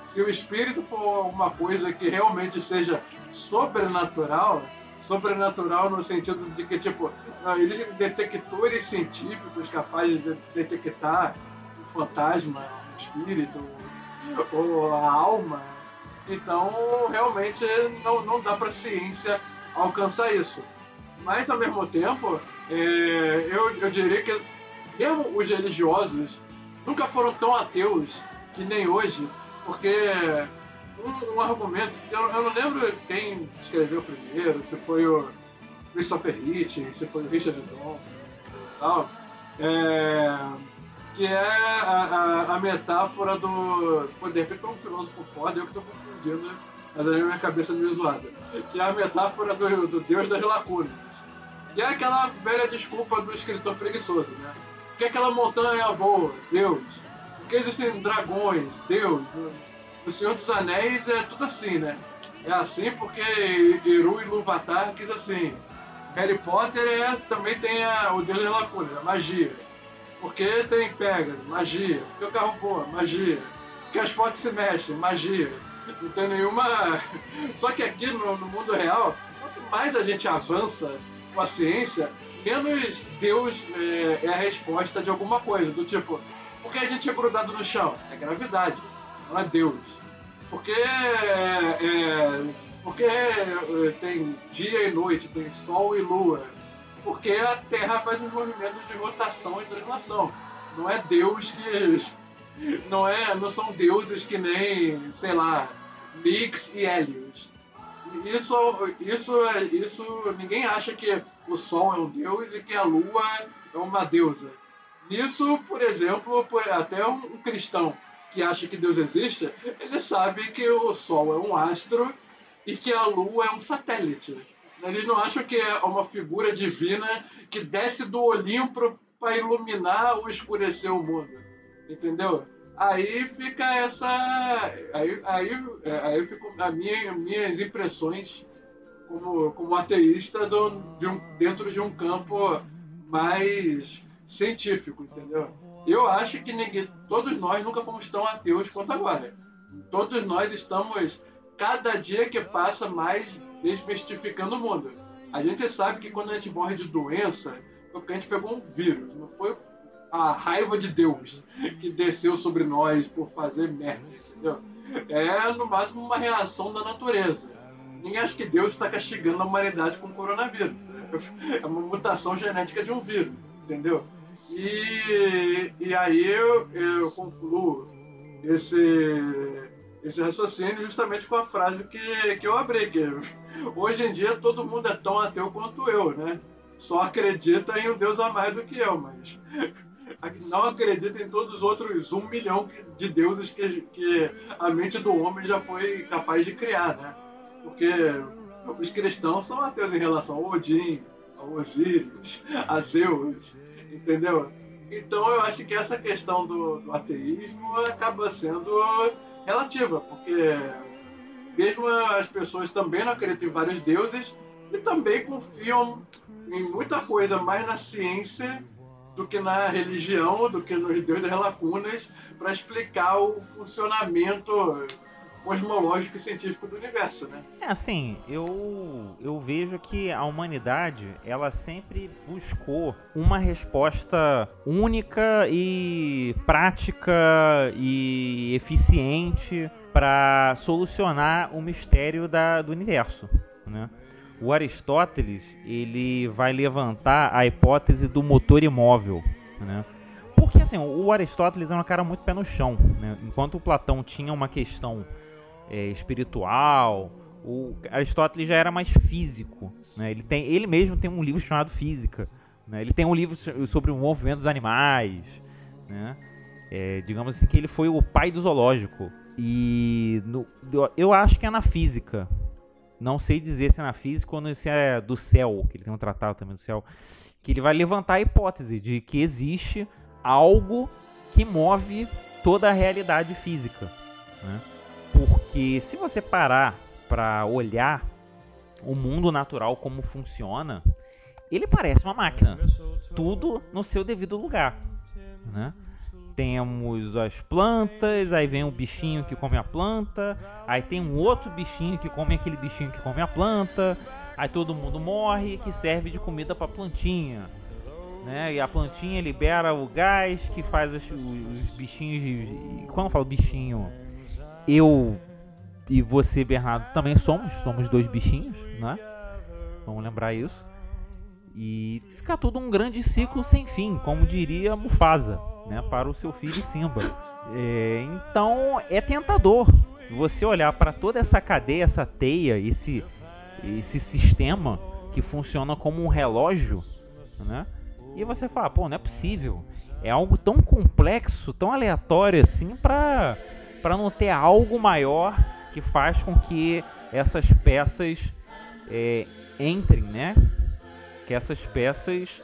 Se o espírito for uma coisa que realmente seja sobrenatural, sobrenatural no sentido de que, tipo, existem detectores científicos capazes de detectar o fantasma, o espírito, ou a alma. Então, realmente, não, não dá para a ciência alcançar isso. Mas, ao mesmo tempo, é, eu, eu diria que mesmo os religiosos nunca foram tão ateus que nem hoje, porque um, um argumento, eu, eu, não lembro quem escreveu primeiro, se foi o Christopher Hitchens, se foi o Richard Dawkins e tal, é, que é a, a, a, metáfora do. Pô, de repente foi um filósofo foda, eu que estou confundindo, mas aí minha cabeça meio zoada. Que é a metáfora do, do Deus das lacunas. Que é aquela velha desculpa do escritor preguiçoso, né? Por que aquela montanha voa? Deus. Por que existem dragões? Deus. O Senhor dos Anéis é tudo assim, né? É assim porque Eru Ilúvatar quis assim. Harry Potter é, também tem a, o Deus das Lacunas, a magia. Porque tem Pegasus, magia. Porque o carro voa, magia. Porque as fotos se mexem, magia. Não tem nenhuma. Só que aqui no, no mundo real, quanto mais a gente avança com a ciência, menos Deus é, é a resposta de alguma coisa. Do tipo, por que a gente é grudado no chão? É gravidade, não é Deus. Porque, é, é, porque é, tem dia e noite, tem sol e lua. Porque a Terra faz os movimentos de rotação e translação. Não é Deus que. Não, é, não são deuses que nem, sei lá, Nix e Hélios. Isso, isso, isso, ninguém acha que o Sol é um deus e que a Lua é uma deusa. Nisso, por exemplo, até um cristão que acha que Deus existe, ele sabe que o Sol é um astro e que a Lua é um satélite. Eles não acham que é uma figura divina que desce do Olimpo para iluminar ou escurecer o mundo. Entendeu? Aí fica essa. Aí, aí, aí fico a minha, minhas impressões como, como ateísta do, de um, dentro de um campo mais científico, entendeu? Eu acho que ninguém, todos nós nunca fomos tão ateus quanto agora. Todos nós estamos, cada dia que passa, mais desmistificando o mundo. A gente sabe que quando a gente morre de doença, foi porque a gente pegou um vírus, não foi a raiva de Deus que desceu sobre nós por fazer merda, entendeu? É no máximo uma reação da natureza. Ninguém acha que Deus está castigando a humanidade com o coronavírus. É uma mutação genética de um vírus, entendeu? E, e aí eu, eu concluo esse, esse raciocínio justamente com a frase que, que eu abri, que hoje em dia todo mundo é tão ateu quanto eu, né? Só acredita em um Deus a mais do que eu, mas não acredita em todos os outros um milhão de deuses que, que a mente do homem já foi capaz de criar, né? Porque os cristãos são ateus em relação a Odin, a Osíris, a Zeus, entendeu? Então eu acho que essa questão do, do ateísmo acaba sendo relativa, porque mesmo as pessoas também não acreditam em vários deuses e também confiam em muita coisa mais na ciência do que na religião, do que nos deuses das lacunas, para explicar o funcionamento cosmológico e científico do universo, né? É assim, eu eu vejo que a humanidade ela sempre buscou uma resposta única e prática e eficiente para solucionar o mistério da, do universo, né? O Aristóteles ele vai levantar a hipótese do motor imóvel, né? Porque assim, o Aristóteles é um cara muito pé no chão, né? Enquanto o Platão tinha uma questão é, espiritual. O Aristóteles já era mais físico. Né? Ele, tem, ele mesmo tem um livro chamado Física. Né? Ele tem um livro sobre o movimento dos animais. Né? É, digamos assim que ele foi o pai do zoológico. E no, eu acho que é na física. Não sei dizer se é na física ou se é do céu, que ele tem um tratado também do céu. Que ele vai levantar a hipótese de que existe algo que move toda a realidade física. Né? Porque se você parar para olhar o mundo natural como funciona, ele parece uma máquina. Tudo no seu devido lugar, né? Temos as plantas, aí vem um bichinho que come a planta, aí tem um outro bichinho que come aquele bichinho que come a planta, aí todo mundo morre que serve de comida para plantinha. Né? E a plantinha libera o gás que faz os, os bichinhos. Quando eu falo bichinho, eu e você, Bernardo, também somos, somos dois bichinhos, né? Vamos lembrar isso. E fica tudo um grande ciclo sem fim, como diria Mufasa, né? Para o seu filho Simba. É, então é tentador você olhar para toda essa cadeia, essa teia, esse, esse sistema que funciona como um relógio, né? E você fala, pô, não é possível. É algo tão complexo, tão aleatório assim, para para não ter algo maior que faz com que essas peças é, entrem, né? Que essas peças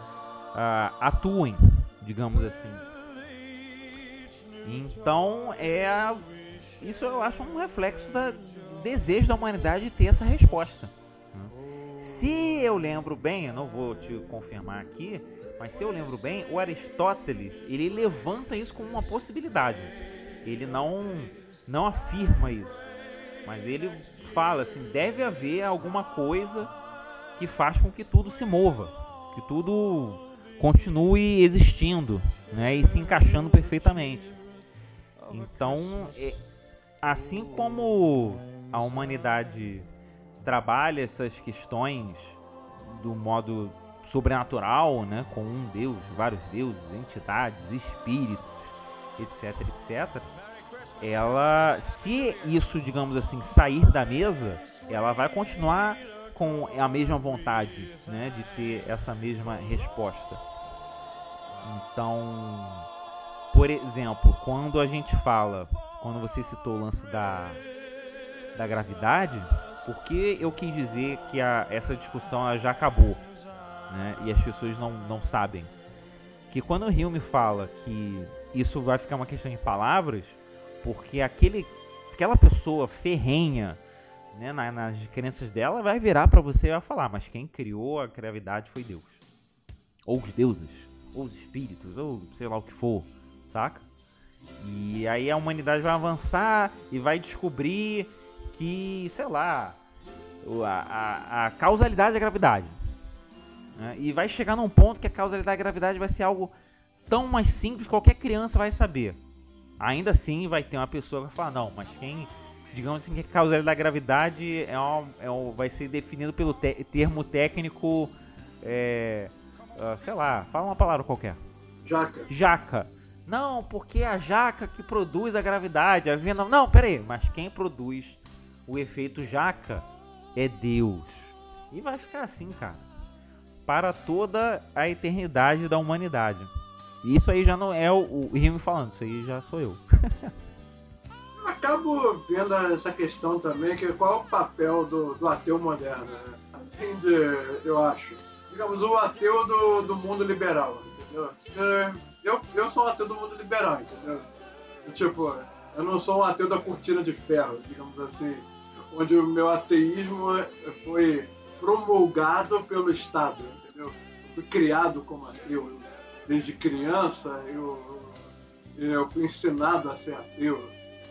ah, atuem, digamos assim. Então é isso eu acho um reflexo do desejo da humanidade de ter essa resposta. Né? Se eu lembro bem, eu não vou te confirmar aqui, mas se eu lembro bem, o Aristóteles ele levanta isso como uma possibilidade. Ele não não afirma isso. Mas ele fala assim: deve haver alguma coisa que faz com que tudo se mova, que tudo continue existindo, né, e se encaixando perfeitamente. Então, é, assim como a humanidade trabalha essas questões do modo sobrenatural, né, com um Deus, vários deuses, entidades, espíritos, etc, etc ela, se isso, digamos assim, sair da mesa, ela vai continuar com a mesma vontade, né, de ter essa mesma resposta. Então, por exemplo, quando a gente fala, quando você citou o lance da, da gravidade, porque eu quis dizer que a, essa discussão já acabou, né, e as pessoas não, não sabem que quando o Rio me fala que isso vai ficar uma questão de palavras, porque aquele, aquela pessoa ferrenha né, na, nas crenças dela vai virar para você e vai falar, mas quem criou a gravidade foi Deus. Ou os deuses, ou os espíritos, ou sei lá o que for, saca? E aí a humanidade vai avançar e vai descobrir que, sei lá, a, a, a causalidade da gravidade. Né? E vai chegar num ponto que a causalidade da gravidade vai ser algo tão mais simples que qualquer criança vai saber. Ainda assim, vai ter uma pessoa que vai falar: não, mas quem, digamos assim, que a causalidade da gravidade é, um, é um, vai ser definido pelo te termo técnico, é, uh, sei lá, fala uma palavra qualquer. Jaca. Jaca. Não, porque é a jaca que produz a gravidade. A vena... Não, pera aí, mas quem produz o efeito jaca é Deus. E vai ficar assim, cara. Para toda a eternidade da humanidade. Isso aí já não é o, o Rime falando, isso aí já sou eu. eu acabo vendo essa questão também, que qual é o papel do, do ateu moderno, né? De, eu acho. Digamos, o ateu do, do mundo liberal, entendeu? Eu, eu sou um ateu do mundo liberal, entendeu? Tipo, eu não sou um ateu da cortina de ferro, digamos assim onde o meu ateísmo foi promulgado pelo Estado, entendeu? Eu fui criado como ateu. Desde criança eu, eu fui ensinado a ser ateu,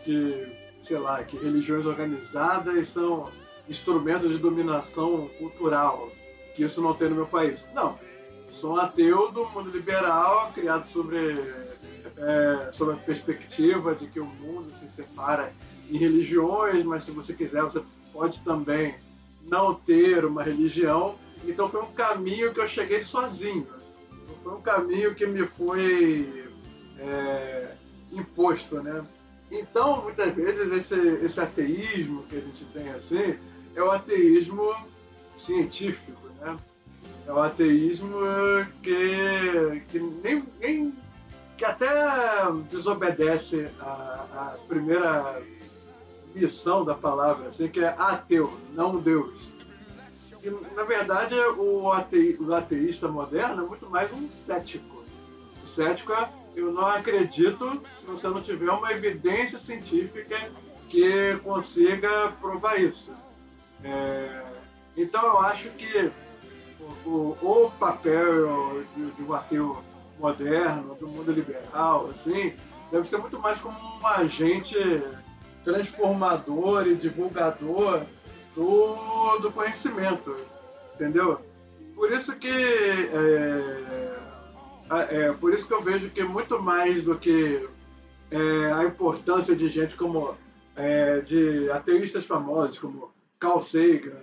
que, sei lá, que religiões organizadas são instrumentos de dominação cultural, que isso não tem no meu país. Não, sou um ateu do mundo liberal, criado sobre, é, sobre a perspectiva de que o mundo se separa em religiões, mas se você quiser, você pode também não ter uma religião. Então foi um caminho que eu cheguei sozinho. Foi um caminho que me foi é, imposto, né? Então, muitas vezes, esse, esse ateísmo que a gente tem assim é o ateísmo científico, né? É o ateísmo que, que nem, nem que até desobedece a, a primeira missão da palavra, assim, que é ateu, não Deus. E, na verdade, o, ate, o ateísta moderno é muito mais um cético. O cético é, eu não acredito se você não tiver uma evidência científica que consiga provar isso. É, então, eu acho que o, o, o papel de, de um ateu moderno, do mundo liberal, assim, deve ser muito mais como um agente transformador e divulgador do, do conhecimento, entendeu? Por isso que é, é, por isso que eu vejo que muito mais do que é, a importância de gente como é, de ateístas famosos como Carl Sagan,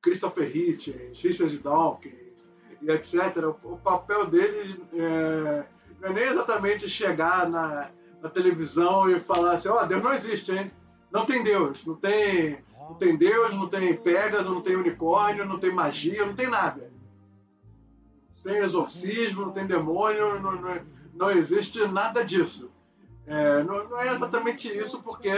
Christopher Hitchens, Richard Dawkins e etc. O, papel deles é, não é nem exatamente chegar na, na televisão e falar assim, ó, oh, Deus não existe, hein? Não tem Deus, não tem, não tem Deus, não tem Pegasus, não tem unicórnio, não tem magia, não tem nada. Não tem exorcismo, não tem demônio, não, não, não existe nada disso. É, não, não, é exatamente isso, porque,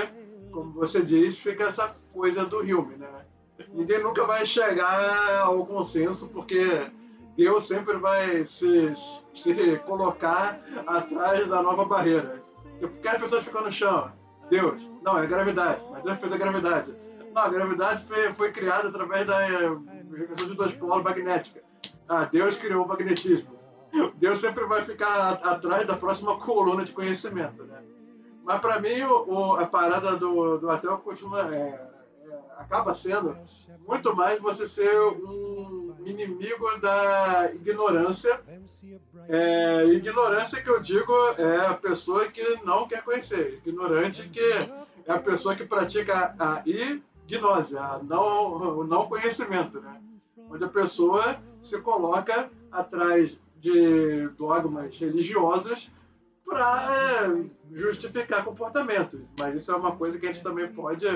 como você diz, fica essa coisa do Hume, né? Ninguém nunca vai chegar ao consenso, porque Deus sempre vai se, se colocar atrás da nova barreira. Porque as pessoas ficam no chão. Deus. Não, é gravidade. Mas Deus fez a gravidade. Não, a gravidade foi, foi criada através da regressão de dois polos magnética. Ah, Deus criou o magnetismo. Deus sempre vai ficar atrás da próxima coluna de conhecimento, né? Mas para mim, o, a parada do, do ateu continua, é, acaba sendo muito mais você ser um inimigo da ignorância. É, ignorância que eu digo é a pessoa que não quer conhecer. Ignorante que é a pessoa que pratica a ignose, a não, o não conhecimento, né? Onde a pessoa se coloca atrás de dogmas religiosos para justificar comportamentos. Mas isso é uma coisa que a gente também pode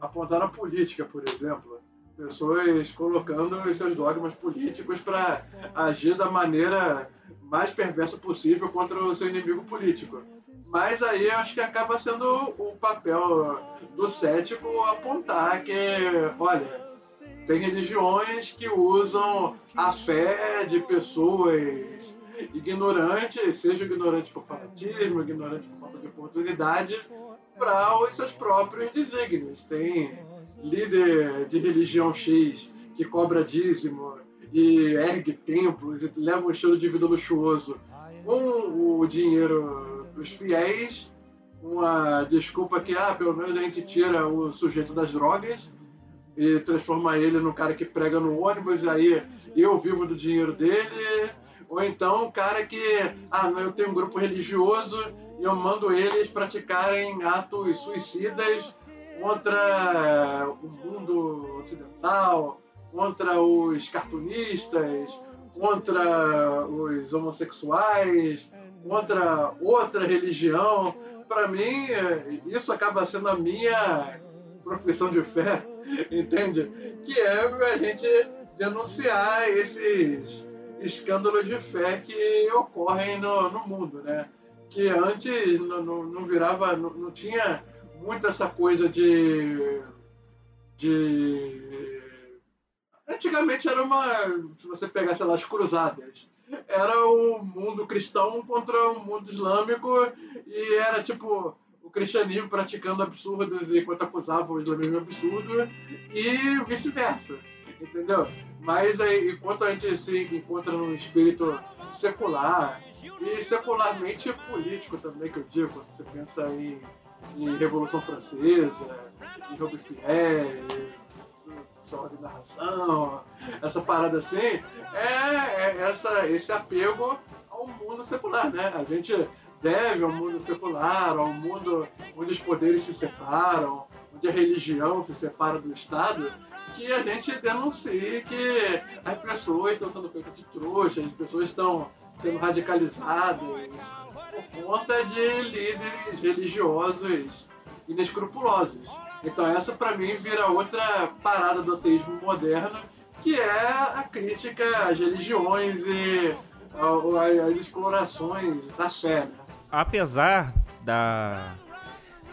apontar na política, por exemplo. Pessoas colocando os seus dogmas políticos para agir da maneira mais perversa possível contra o seu inimigo político. Mas aí eu acho que acaba sendo o papel do cético apontar que, olha, tem religiões que usam a fé de pessoas ignorante, seja ignorante por fanatismo, ignorante por falta de oportunidade, para os seus próprios desígnios. Tem líder de religião X que cobra dízimo e ergue templos e leva um estilo de vida luxuoso com o dinheiro dos fiéis, uma desculpa que, ah, pelo menos a gente tira o sujeito das drogas e transforma ele num cara que prega no ônibus, aí eu vivo do dinheiro dele. Ou então um cara que, ah, eu tenho um grupo religioso e eu mando eles praticarem atos suicidas contra o mundo ocidental, contra os cartunistas, contra os homossexuais, contra outra religião. Para mim, isso acaba sendo a minha profissão de fé, entende? Que é a gente denunciar esses escândalos de fé que ocorrem no, no mundo, né? Que antes não, não, não virava, não, não tinha muito essa coisa de de Antigamente era uma. Se você pegasse lá as cruzadas, era o mundo cristão contra o mundo islâmico e era tipo o cristianismo praticando absurdos enquanto acusava o islamismo absurdo e vice-versa, entendeu? Mas aí, enquanto a gente se encontra num espírito secular e secularmente político também, que eu digo, quando você pensa em, em Revolução Francesa, em Robespierre, só de narração, essa parada assim, é, é essa, esse apego ao mundo secular, né? A gente deve ao mundo secular, ao mundo onde os poderes se separam, onde a religião se separa do Estado, que a gente denuncie que as pessoas estão sendo feitas de trouxa, as pessoas estão sendo radicalizadas por conta de líderes religiosos inescrupulosos. Então essa para mim vira outra parada do ateísmo moderno, que é a crítica às religiões e às explorações da fé. Né? Apesar da,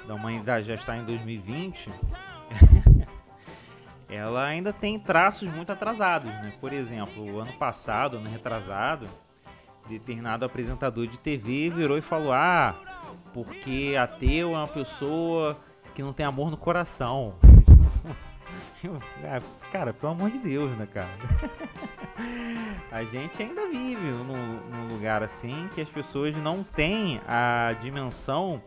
da humanidade já estar em 2020, ela ainda tem traços muito atrasados, né? Por exemplo, o ano passado, ano retrasado, determinado apresentador de TV virou e falou: Ah, porque ateu é uma pessoa que não tem amor no coração. Ah, cara, pelo amor de Deus, né, cara? a gente ainda vive num, num, lugar assim que as pessoas não têm a dimensão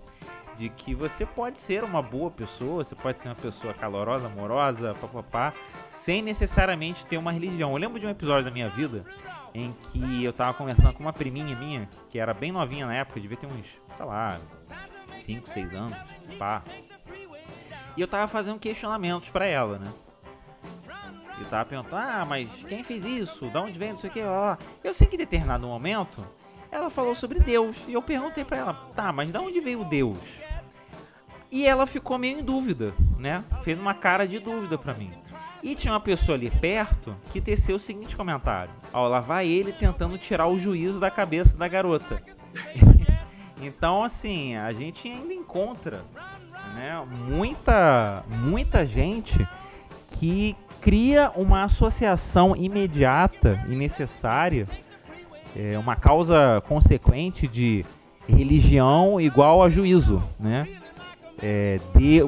de que você pode ser uma boa pessoa, você pode ser uma pessoa calorosa, amorosa, papapá, sem necessariamente ter uma religião. Eu lembro de um episódio da minha vida em que eu tava conversando com uma priminha minha, que era bem novinha na época, devia ter uns, sei lá, 5, 6 anos, pá. E eu tava fazendo questionamentos para ela, né? Eu tava perguntando, ah, mas quem fez isso? Da onde vem? Não sei o que. Eu sei que em determinado momento ela falou sobre Deus. E eu perguntei para ela, tá, mas da onde veio Deus? E ela ficou meio em dúvida, né? Fez uma cara de dúvida para mim. E tinha uma pessoa ali perto que teceu o seguinte comentário: Ó, lá vai ele tentando tirar o juízo da cabeça da garota. então, assim, a gente ainda encontra né, muita, muita gente que cria uma associação imediata e necessária, é, uma causa consequente de religião igual a juízo, né? É, de,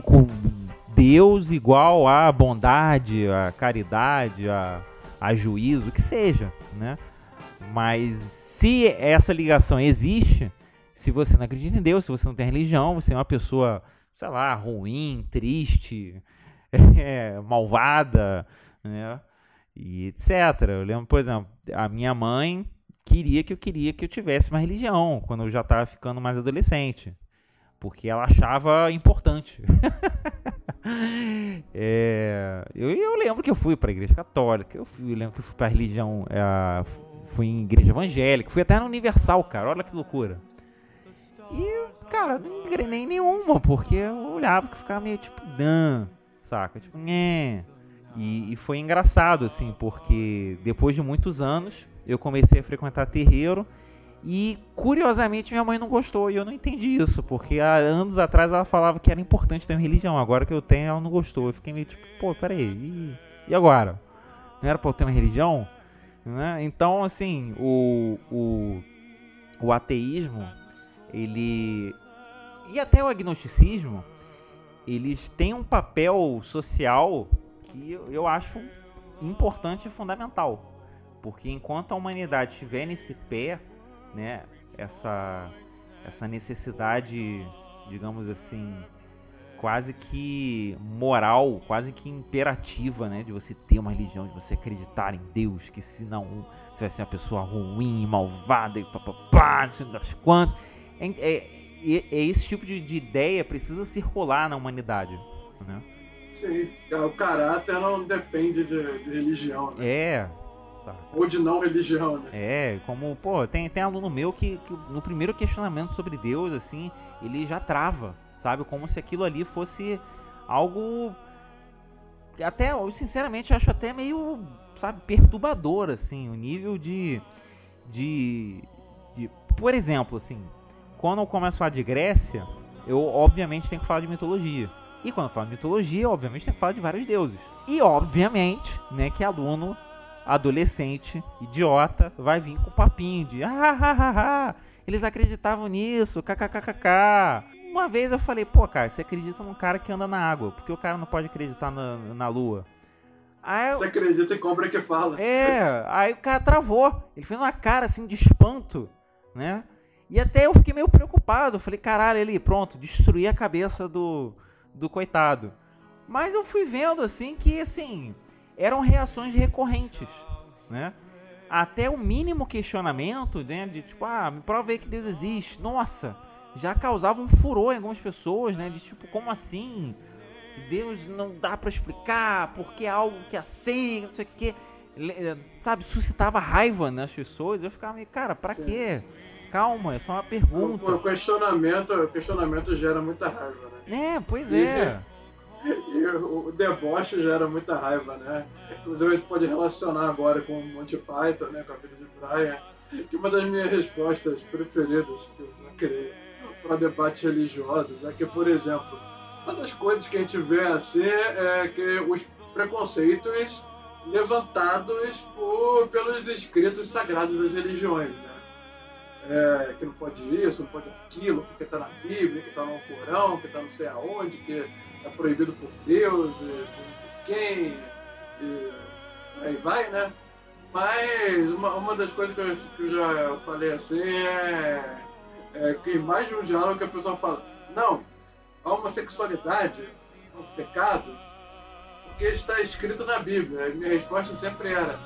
Deus igual a bondade, a caridade, a, a juízo, o que seja, né? Mas se essa ligação existe, se você não acredita em Deus, se você não tem religião, você é uma pessoa sei lá, ruim, triste, é, malvada, né? E etc. Eu lembro, por exemplo, a minha mãe queria que eu queria que eu tivesse uma religião quando eu já estava ficando mais adolescente, porque ela achava importante. é, eu, eu lembro que eu fui para a igreja católica, eu, fui, eu lembro que eu fui para a religião, é, fui em igreja evangélica, fui até na Universal, cara, olha que loucura. E, cara, não engrenei nenhuma, porque eu olhava que ficava meio tipo, dan, saca? Tipo, né. E, e foi engraçado, assim, porque depois de muitos anos eu comecei a frequentar terreiro. E curiosamente minha mãe não gostou e eu não entendi isso, porque há anos atrás ela falava que era importante ter uma religião, agora que eu tenho ela não gostou. Eu fiquei meio tipo, pô, peraí, e, agora? Não era pra eu ter uma religião? Né? Então, assim, o, o o ateísmo, ele e até o agnosticismo, eles têm um papel social que eu acho importante e fundamental. Porque enquanto a humanidade estiver nesse pé, né, essa, essa necessidade, digamos assim, quase que moral, quase que imperativa, né, de você ter uma religião, de você acreditar em Deus, que senão você vai ser uma pessoa ruim, malvada e papapá, não sei das quantas. É, é, é, esse tipo de, de ideia precisa circular na humanidade, né? Sim, o caráter não depende de, de religião, né? É, ou de não religião, né? É, como, pô, tem, tem aluno meu que, que, no primeiro questionamento sobre Deus, assim, ele já trava, sabe? Como se aquilo ali fosse algo. Até, eu sinceramente acho até meio, sabe, perturbador, assim, o nível de. de. de por exemplo, assim, quando eu começo a falar de Grécia, eu obviamente tenho que falar de mitologia. E quando eu falo de mitologia, obviamente tenho que falar de vários deuses. E obviamente, né, que aluno adolescente, idiota, vai vir com papinho de ah, ah, ah, ah, eles acreditavam nisso, kkkk. Uma vez eu falei, pô, cara, você acredita num cara que anda na água, porque o cara não pode acreditar na, na lua? Aí eu... Você acredita em cobra que fala. É, aí o cara travou. Ele fez uma cara assim de espanto, né? E até eu fiquei meio preocupado. falei, caralho, ele, pronto, destruí a cabeça do, do coitado. Mas eu fui vendo assim que assim, eram reações recorrentes, né? Até o mínimo questionamento, né, de tipo, ah, me prova aí que Deus existe. Nossa, já causava um furor em algumas pessoas, né, de tipo, como assim? Deus não dá para explicar, porque é algo que é assim, não sei o quê. Sabe, suscitava raiva nas pessoas. Eu ficava meio, cara, pra Sim. quê? Calma, é só uma pergunta. O, questionamento, o questionamento gera muita raiva, né? É, pois é. E o deboche gera muita raiva, né? Inclusive a gente pode relacionar agora com o Monty Python, né? Com a vida de Brian, que uma das minhas respostas preferidas que eu criei para debates religiosos é que, por exemplo, uma das coisas que a gente vê assim é que os preconceitos levantados por, pelos escritos sagrados das religiões, né? É, que não pode isso, não pode aquilo, porque está na Bíblia, que está no Corão, que está não sei aonde, que é proibido por Deus, e não sei quem, e aí vai, né? Mas uma, uma das coisas que eu, que eu já falei assim é, é que mais de um diálogo que a pessoa fala, não, a homossexualidade é um pecado porque está escrito na Bíblia. minha resposta sempre era,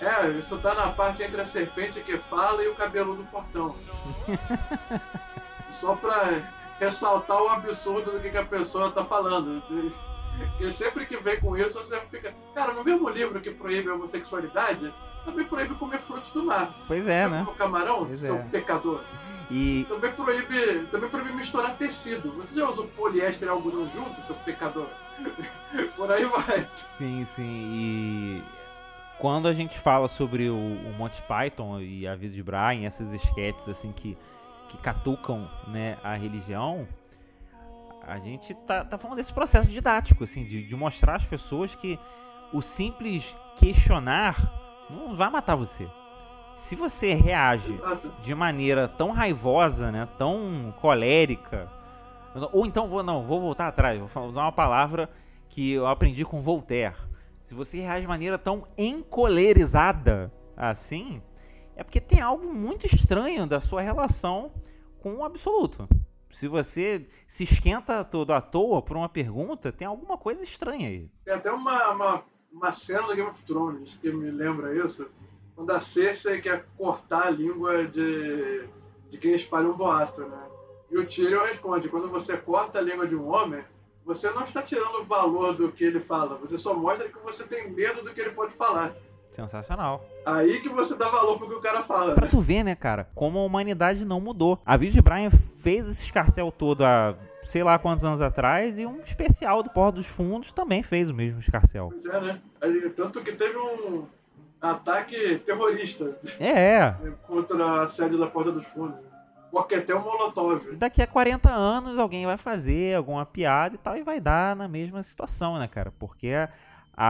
é, isso está na parte entre a serpente que fala e o cabelo do portão. Só para ressaltar o absurdo do que, que a pessoa está falando. Porque sempre que vem com isso, você fica. Cara, no mesmo livro que proíbe a homossexualidade, também proíbe comer frutos do mar. Pois é, né? O camarão, pois seu é. pecador. E... Também proíbe, também proíbe misturar tecido. Você já usou poliéster e algodão junto, seu pecador? Por aí vai. Sim, sim. E quando a gente fala sobre o, o Monty Python e a vida de Brian, essas esquetes assim que que catucam né, a religião, a gente tá, tá falando desse processo didático, assim, de, de mostrar às pessoas que o simples questionar não vai matar você. Se você reage de maneira tão raivosa, né, tão colérica, ou então vou não, vou voltar atrás, vou usar uma palavra que eu aprendi com Voltaire. Se você reage de maneira tão encolerizada assim, é porque tem algo muito estranho da sua relação com o absoluto. Se você se esquenta todo à toa por uma pergunta, tem alguma coisa estranha aí. Tem até uma, uma, uma cena do Game of Thrones que me lembra isso, quando a Cersei quer cortar a língua de, de quem espalha um boato, né? E o Tyrion responde, quando você corta a língua de um homem, você não está tirando o valor do que ele fala, você só mostra que você tem medo do que ele pode falar. Sensacional. Aí que você dá valor pro que o cara fala. Pra tu ver, né, cara, como a humanidade não mudou. A Vídeo de Brian fez esse escarcel todo há sei lá quantos anos atrás e um especial do Porto dos Fundos também fez o mesmo escarcel. Pois é, né? Tanto que teve um ataque terrorista. É. Contra a sede da Porta dos Fundos. Coquetel Molotov. Daqui a 40 anos alguém vai fazer alguma piada e tal e vai dar na mesma situação, né, cara? Porque a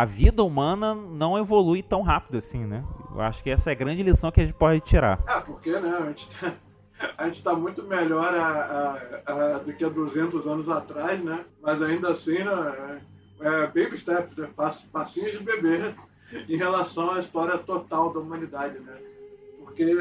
vida humana não evolui tão rápido assim, né? Eu acho que essa é a grande lição que a gente pode tirar. Ah, porque, né? A gente tá, a gente está muito melhor a, a, a, do que há 200 anos atrás, né? Mas ainda assim, né, é, é baby steps, né? passinhos de bebê em relação à história total da humanidade, né? Porque,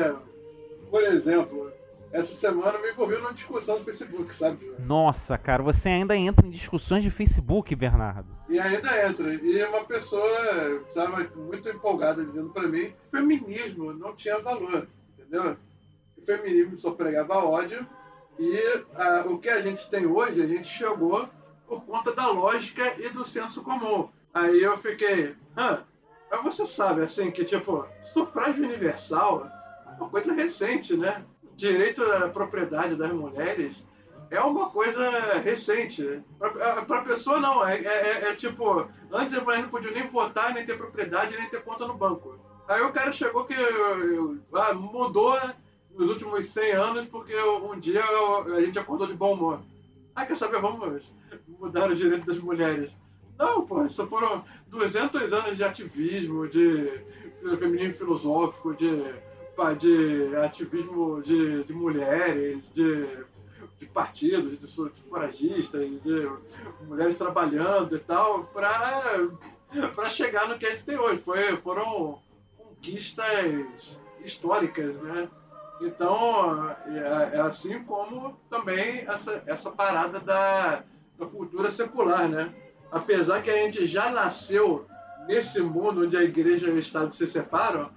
por exemplo, essa semana me envolvi numa discussão do Facebook, sabe? Nossa, cara, você ainda entra em discussões de Facebook, Bernardo. E ainda entra. E uma pessoa estava muito empolgada dizendo para mim feminismo não tinha valor, entendeu? O feminismo só pregava ódio e a, o que a gente tem hoje, a gente chegou por conta da lógica e do senso comum. Aí eu fiquei, ah, mas você sabe, assim, que tipo, sufrágio universal é uma coisa recente, né? Direito à propriedade das mulheres é uma coisa recente. Para a pessoa, não. É, é, é, tipo, antes a mulher não podia nem votar, nem ter propriedade, nem ter conta no banco. Aí o cara chegou que ah, mudou nos últimos 100 anos porque um dia a gente acordou de bom humor. Ah, quer saber? Vamos mudar os direitos das mulheres. Não, pô, isso foram 200 anos de ativismo, de feminismo filosófico, de de ativismo de, de mulheres, de, de partidos, de sufragistas, de mulheres trabalhando e tal, para chegar no que a gente tem hoje. Foi, foram conquistas históricas, né? Então, é, é, assim como também essa, essa parada da, da cultura secular, né? Apesar que a gente já nasceu nesse mundo onde a igreja e o Estado se separam,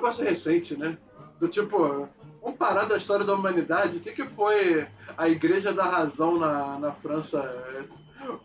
negócio recente, né? Do tipo, vamos parar da história da humanidade. O que, que foi a Igreja da Razão na, na França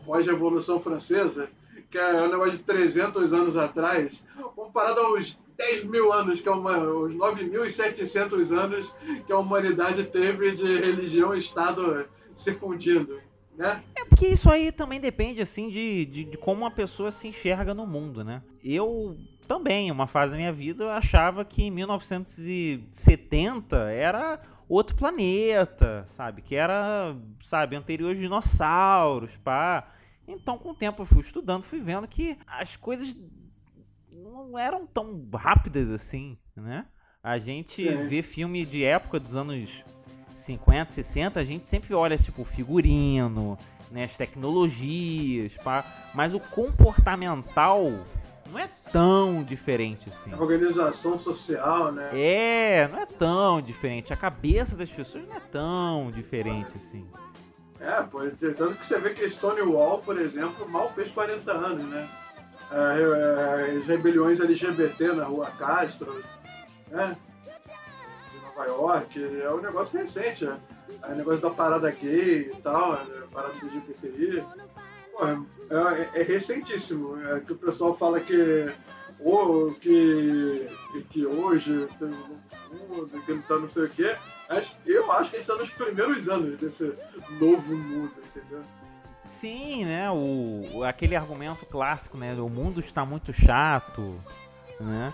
pós-Revolução Francesa? Que é um negócio de 300 anos atrás. Comparado aos 10 mil anos, que é uma, os 9.700 anos que a humanidade teve de religião e Estado se fundindo. Né? É porque isso aí também depende assim de, de, de como uma pessoa se enxerga no mundo, né? Eu também, uma fase da minha vida, eu achava que em 1970 era outro planeta, sabe? Que era, sabe, anterior aos dinossauros, pá. Então, com o tempo, eu fui estudando, fui vendo que as coisas não eram tão rápidas assim, né? A gente vê filme de época dos anos 50, 60, a gente sempre olha, tipo, o figurino, né, as tecnologias, pá. Mas o comportamental não é tão diferente assim. A organização social, né? É, não é tão diferente. A cabeça das pessoas não é tão diferente assim. É, pô, tanto que você vê que Stonewall, por exemplo, mal fez 40 anos, né? É, é, as rebeliões LGBT na rua Castro, né? Nova York, é um negócio recente, né? É o negócio da parada gay e tal, né? parada do LGBTI. Pô, é, é, recentíssimo. É que o pessoal fala que, ou, que, que hoje tem um mundo, que não tá não sei o quê. Mas eu acho que a gente tá nos primeiros anos desse novo mundo, entendeu? Sim, né? O, aquele argumento clássico, né? O mundo está muito chato, né?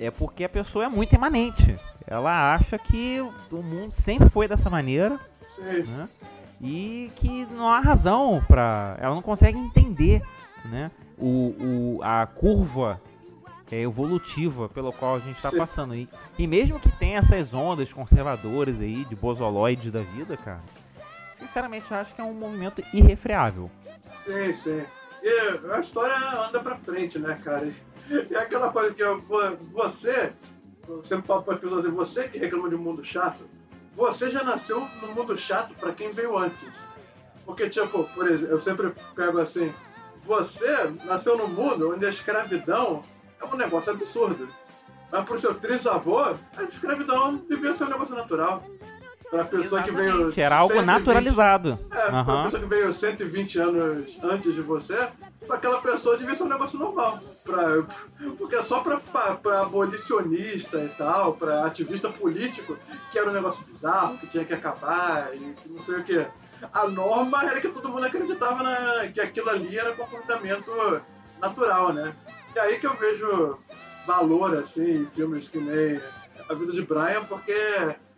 É porque a pessoa é muito imanente. Ela acha que o mundo sempre foi dessa maneira. Sim. Né? e que não há razão para ela não consegue entender né o, o a curva é, evolutiva pelo qual a gente está passando e, e mesmo que tenha essas ondas conservadoras aí de bosoloides da vida cara sinceramente eu acho que é um movimento irrefreável sim sim e a história anda para frente né cara e aquela coisa que eu, você sempre falo para as pessoas você que reclama de um mundo chato você já nasceu no mundo chato para quem veio antes. Porque, tipo, por exemplo, eu sempre pego assim: você nasceu num mundo onde a escravidão é um negócio absurdo. Mas pro seu trisavô, a escravidão devia ser um negócio natural. Pra pessoa Exatamente. que veio. Que era algo 120, naturalizado. É, uhum. pra pessoa que veio 120 anos antes de você, pra aquela pessoa devia ser um negócio normal. Pra, porque é só pra, pra, pra abolicionista e tal, pra ativista político, que era um negócio bizarro, que tinha que acabar e não sei o que. A norma era que todo mundo acreditava na, que aquilo ali era comportamento natural, né? E aí que eu vejo valor, assim, em filmes que nem A Vida de Brian, porque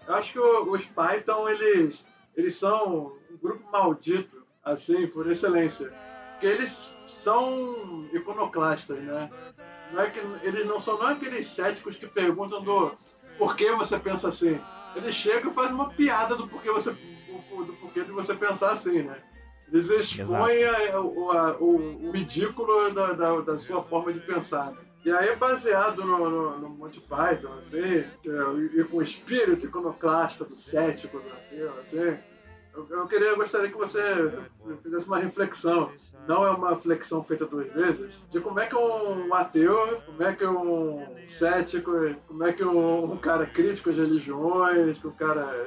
eu acho que os Python, eles, eles são um grupo maldito, assim, por excelência. Porque eles são iconoclastas, né? Não é que, eles não são não aqueles céticos que perguntam do por que você pensa assim. Ele chega e faz uma piada do porquê você do porquê de você pensar assim, né? Eles expõem a, o, a, o, o, ridículo da, da, da, sua forma de pensar. Né? E aí, baseado no, no, no Monty Python, assim, e com o espírito iconoclasta do cético do ateu, assim, eu, eu queria, gostaria que você fizesse uma reflexão. Não é uma flexão feita duas vezes, de como é que um ateu, como é que um cético, como é que um, um cara crítico de religiões, um cara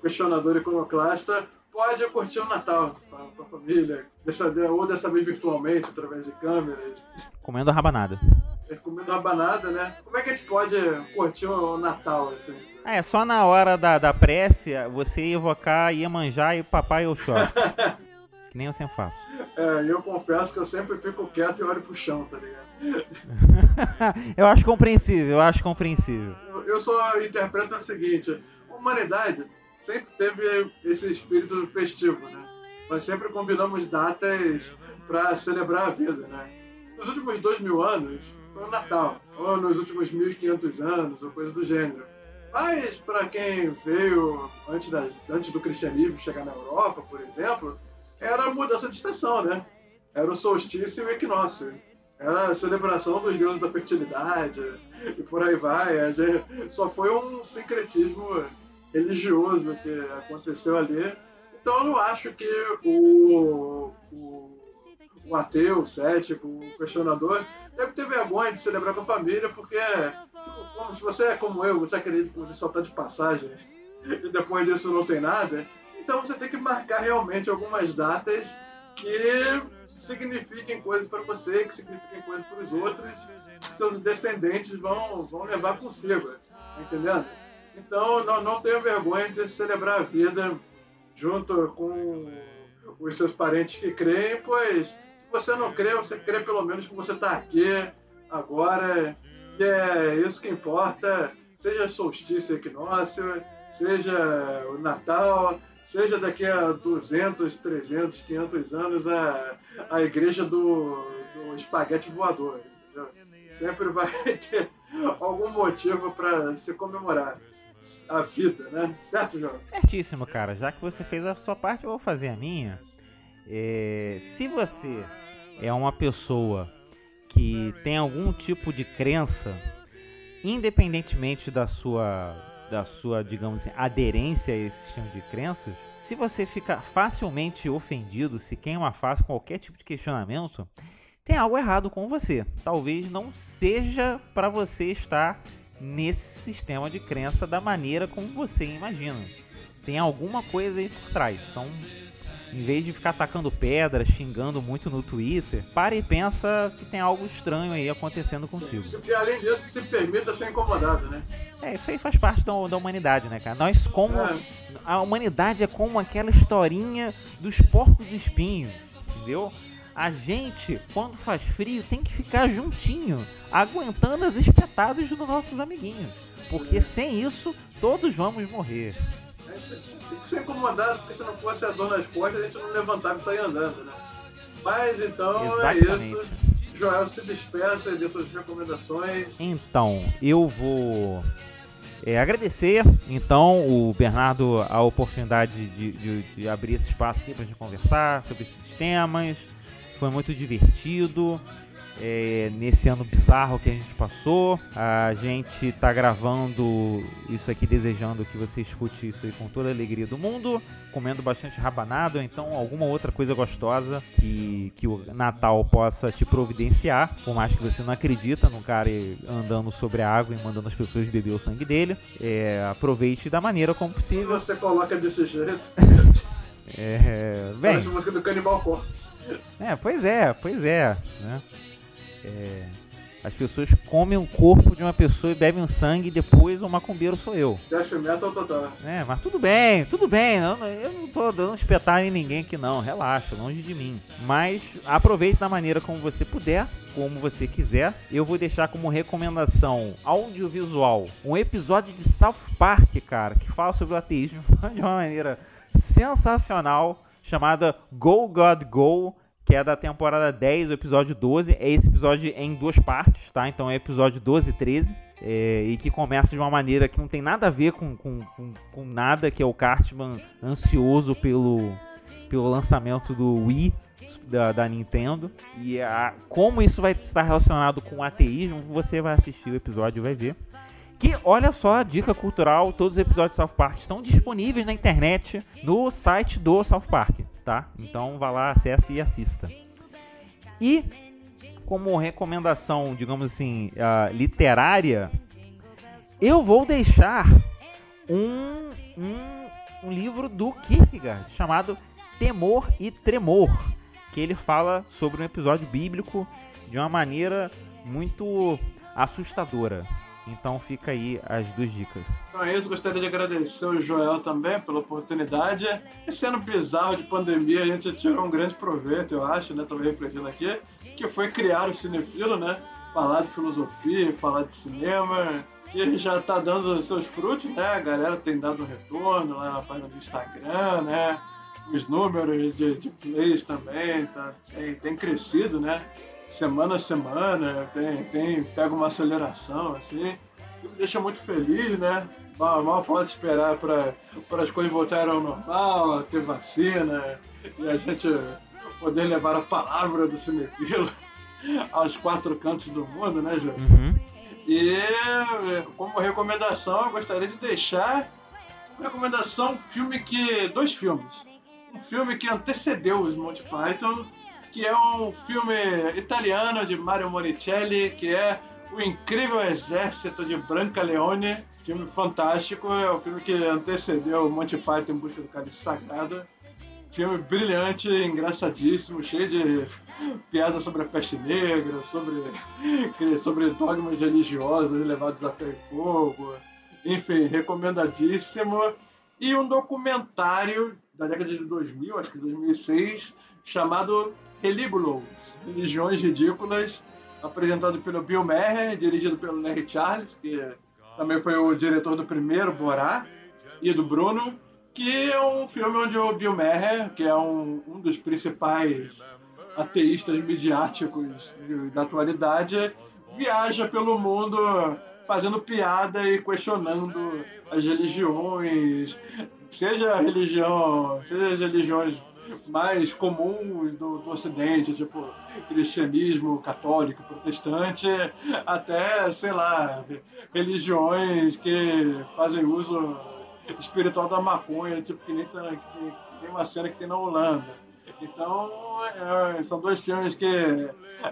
questionador iconoclasta pode curtir o Natal com a, família, dessa, ou dessa vez virtualmente, através de câmeras. Comendo rabanada. Comendo rabanada, né? Como é que a gente pode curtir o Natal, assim? É, só na hora da, da prece, você evocar Iemanjá e Papai Oxóssi. que nem eu sempre faço. É, eu confesso que eu sempre fico quieto e olho pro chão, tá ligado? eu acho compreensível, eu acho compreensível. Eu, eu só interpreto o seguinte, a humanidade sempre teve esse espírito festivo, né? Nós sempre combinamos datas para celebrar a vida, né? Nos últimos dois mil anos foi o Natal, ou nos últimos 1500 anos, ou coisa do gênero. Mas para quem veio antes, da, antes do cristianismo chegar na Europa, por exemplo, era a mudança de estação, né? Era o solstício e o equinócio. Era a celebração dos deuses da fertilidade e por aí vai. Só foi um sincretismo religioso que aconteceu ali. Então eu não acho que o, o, o ateu, o cético, o questionador deve ter vergonha de celebrar com a família, porque se, se você é como eu, você acredita que você só está de passagem e depois disso não tem nada, então você tem que marcar realmente algumas datas que signifiquem coisas para você, que signifiquem coisas para os outros, que seus descendentes vão, vão levar consigo, tá entendendo? Então, não, não tenha vergonha de celebrar a vida junto com os seus parentes que creem, pois você não crê, você crê pelo menos que você está aqui agora, que é isso que importa, seja solstício equinócio, seja o Natal, seja daqui a 200, 300, 500 anos a, a igreja do, do espaguete voador. Entendeu? Sempre vai ter algum motivo para se comemorar a vida, né? Certo, João? Certíssimo, cara. Já que você fez a sua parte, eu vou fazer a minha. É, se você é uma pessoa que tem algum tipo de crença, independentemente da sua, da sua, digamos assim, aderência a esse tipo de crenças, se você fica facilmente ofendido, se queima fácil qualquer tipo de questionamento, tem algo errado com você. Talvez não seja para você estar nesse sistema de crença da maneira como você imagina. Tem alguma coisa aí por trás. Então, em vez de ficar atacando pedra, xingando muito no Twitter, pare e pensa que tem algo estranho aí acontecendo contigo. E além disso, se permita ser incomodado, né? É, isso aí faz parte da, da humanidade, né, cara? Nós, como. É. A humanidade é como aquela historinha dos porcos espinhos, entendeu? A gente, quando faz frio, tem que ficar juntinho, aguentando as espetadas dos nossos amiguinhos. Porque sem isso, todos vamos morrer. Tem que ser incomodado, porque se não fosse a dor nas costas, a gente não levantava e saía andando, né? Mas então Exatamente. é isso. Joel se despeça e dê suas recomendações. Então, eu vou é, agradecer, então, o Bernardo a oportunidade de, de, de abrir esse espaço aqui para a gente conversar sobre esses temas foi muito divertido. É, nesse ano bizarro que a gente passou. A gente tá gravando isso aqui desejando que você escute isso aí com toda a alegria do mundo, comendo bastante rabanado, então alguma outra coisa gostosa que, que o Natal possa te providenciar, por mais que você não acredita num cara andando sobre a água e mandando as pessoas beber o sangue dele. É, aproveite da maneira como possível. Você coloca desse jeito. é, bem, Parece música do Cannibal Corpse. É, pois é, pois é. Né? É as pessoas comem o corpo de uma pessoa e bebem o sangue e depois o macumbeiro sou eu. Death metal total. É, mas tudo bem, tudo bem. Eu, eu não tô dando espetar em ninguém aqui não, relaxa, longe de mim. Mas aproveite da maneira como você puder, como você quiser. Eu vou deixar como recomendação audiovisual um episódio de South Park, cara, que fala sobre o ateísmo de uma maneira sensacional chamada Go God Go, que é da temporada 10, o episódio 12. É esse episódio em duas partes, tá? Então é episódio 12 e 13. é, e que começa de uma maneira que não tem nada a ver com, com, com, com nada, que é o Cartman ansioso pelo, pelo lançamento do Wii da, da Nintendo. E a, como isso vai estar relacionado com o ateísmo, você vai assistir o episódio e vai ver. Que olha só a dica cultural, todos os episódios de South Park estão disponíveis na internet no site do South Park, tá? Então vá lá, acesse e assista. E como recomendação, digamos assim, uh, literária, eu vou deixar um, um, um livro do Kierkegaard chamado Temor e Tremor, que ele fala sobre um episódio bíblico de uma maneira muito assustadora. Então fica aí as duas dicas. Então é isso, gostaria de agradecer o Joel também pela oportunidade. Esse ano bizarro de pandemia a gente tirou um grande proveito, eu acho, né? Tô refletindo aqui, que foi criar o Cinefilo, né? Falar de filosofia, falar de cinema, que já tá dando seus frutos, né? A galera tem dado um retorno lá na página do Instagram, né? Os números de, de plays também tá, tem, tem crescido, né? Semana a semana, tem, tem, pega uma aceleração, assim. me deixa muito feliz, né? Mal, mal posso esperar para as coisas voltarem ao normal, ter vacina e a gente poder levar a palavra do cinefilo aos quatro cantos do mundo, né, João? Uhum. E como recomendação, eu gostaria de deixar recomendação filme que. dois filmes. Um filme que antecedeu os Monty Python que é um filme italiano de Mario Monicelli, que é O Incrível Exército de Branca Leone. Filme fantástico, é o filme que antecedeu Monty Python em busca do cálice sagrado. Filme brilhante, engraçadíssimo, cheio de piadas sobre a peste negra, sobre, sobre dogmas religiosos levados a ferro e fogo. Enfim, recomendadíssimo. E um documentário da década de 2000, acho que 2006, chamado Relíbulos, Religiões Ridículas, apresentado pelo Bill Maher, dirigido pelo Larry Charles, que também foi o diretor do primeiro Borá, e do Bruno, que é um filme onde o Bill Maher, que é um, um dos principais ateístas midiáticos da atualidade, viaja pelo mundo fazendo piada e questionando as religiões, seja a religião, seja religiões mais comuns do, do Ocidente, tipo cristianismo católico, protestante, até, sei lá, religiões que fazem uso espiritual da maconha, tipo que nem, tá, que tem uma cena que tem na Holanda. Então, é, são dois filmes que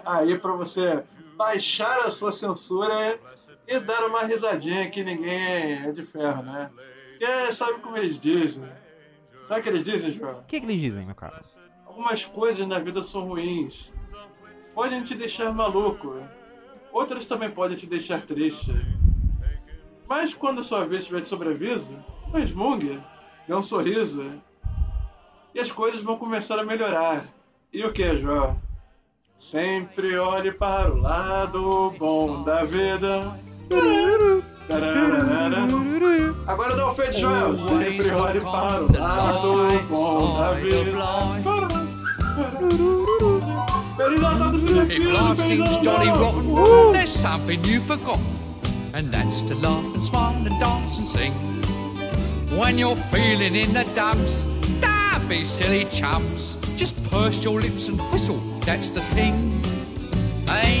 aí para você baixar a sua censura e dar uma risadinha que ninguém é de ferro, né? Porque sabe como eles dizem, Sabe o que eles dizem, João? O que, que eles dizem, meu cara? Algumas coisas na vida são ruins. Podem te deixar maluco. Outras também podem te deixar triste. Mas quando a sua vez estiver de sobreaviso, resmungue, dê um sorriso. E as coisas vão começar a melhorar. E o que, João? Sempre olhe para o lado bom da vida. Agora dá o feito, Joel. Sempre olhe para o lado bom da vida. If life seems jolly rotten, there's something you've forgotten, and that's to laugh and smile and dance and sing. When you're feeling in the dumps, don't be silly chumps. Just purse your lips and whistle, that's the thing. Hey,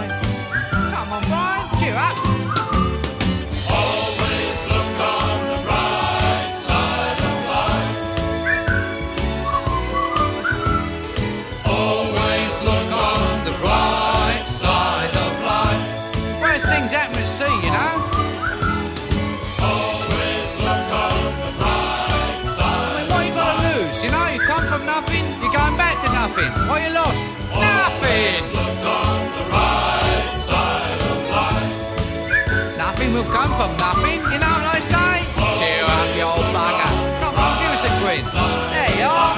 Nothing. Look on the right side of life. Nothing will come from nothing, you know what I say? Cheer up, you old bugger. Come on, give us a quiz. There you are.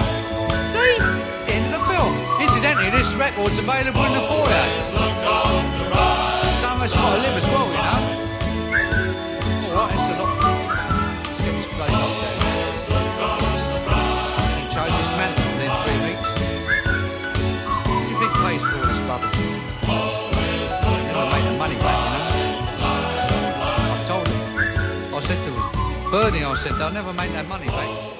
See? It's the end of the film. Incidentally, this record's available in the foyer. Look on the right. Some of us got to live as well, you know. I said, they'll never make that money back.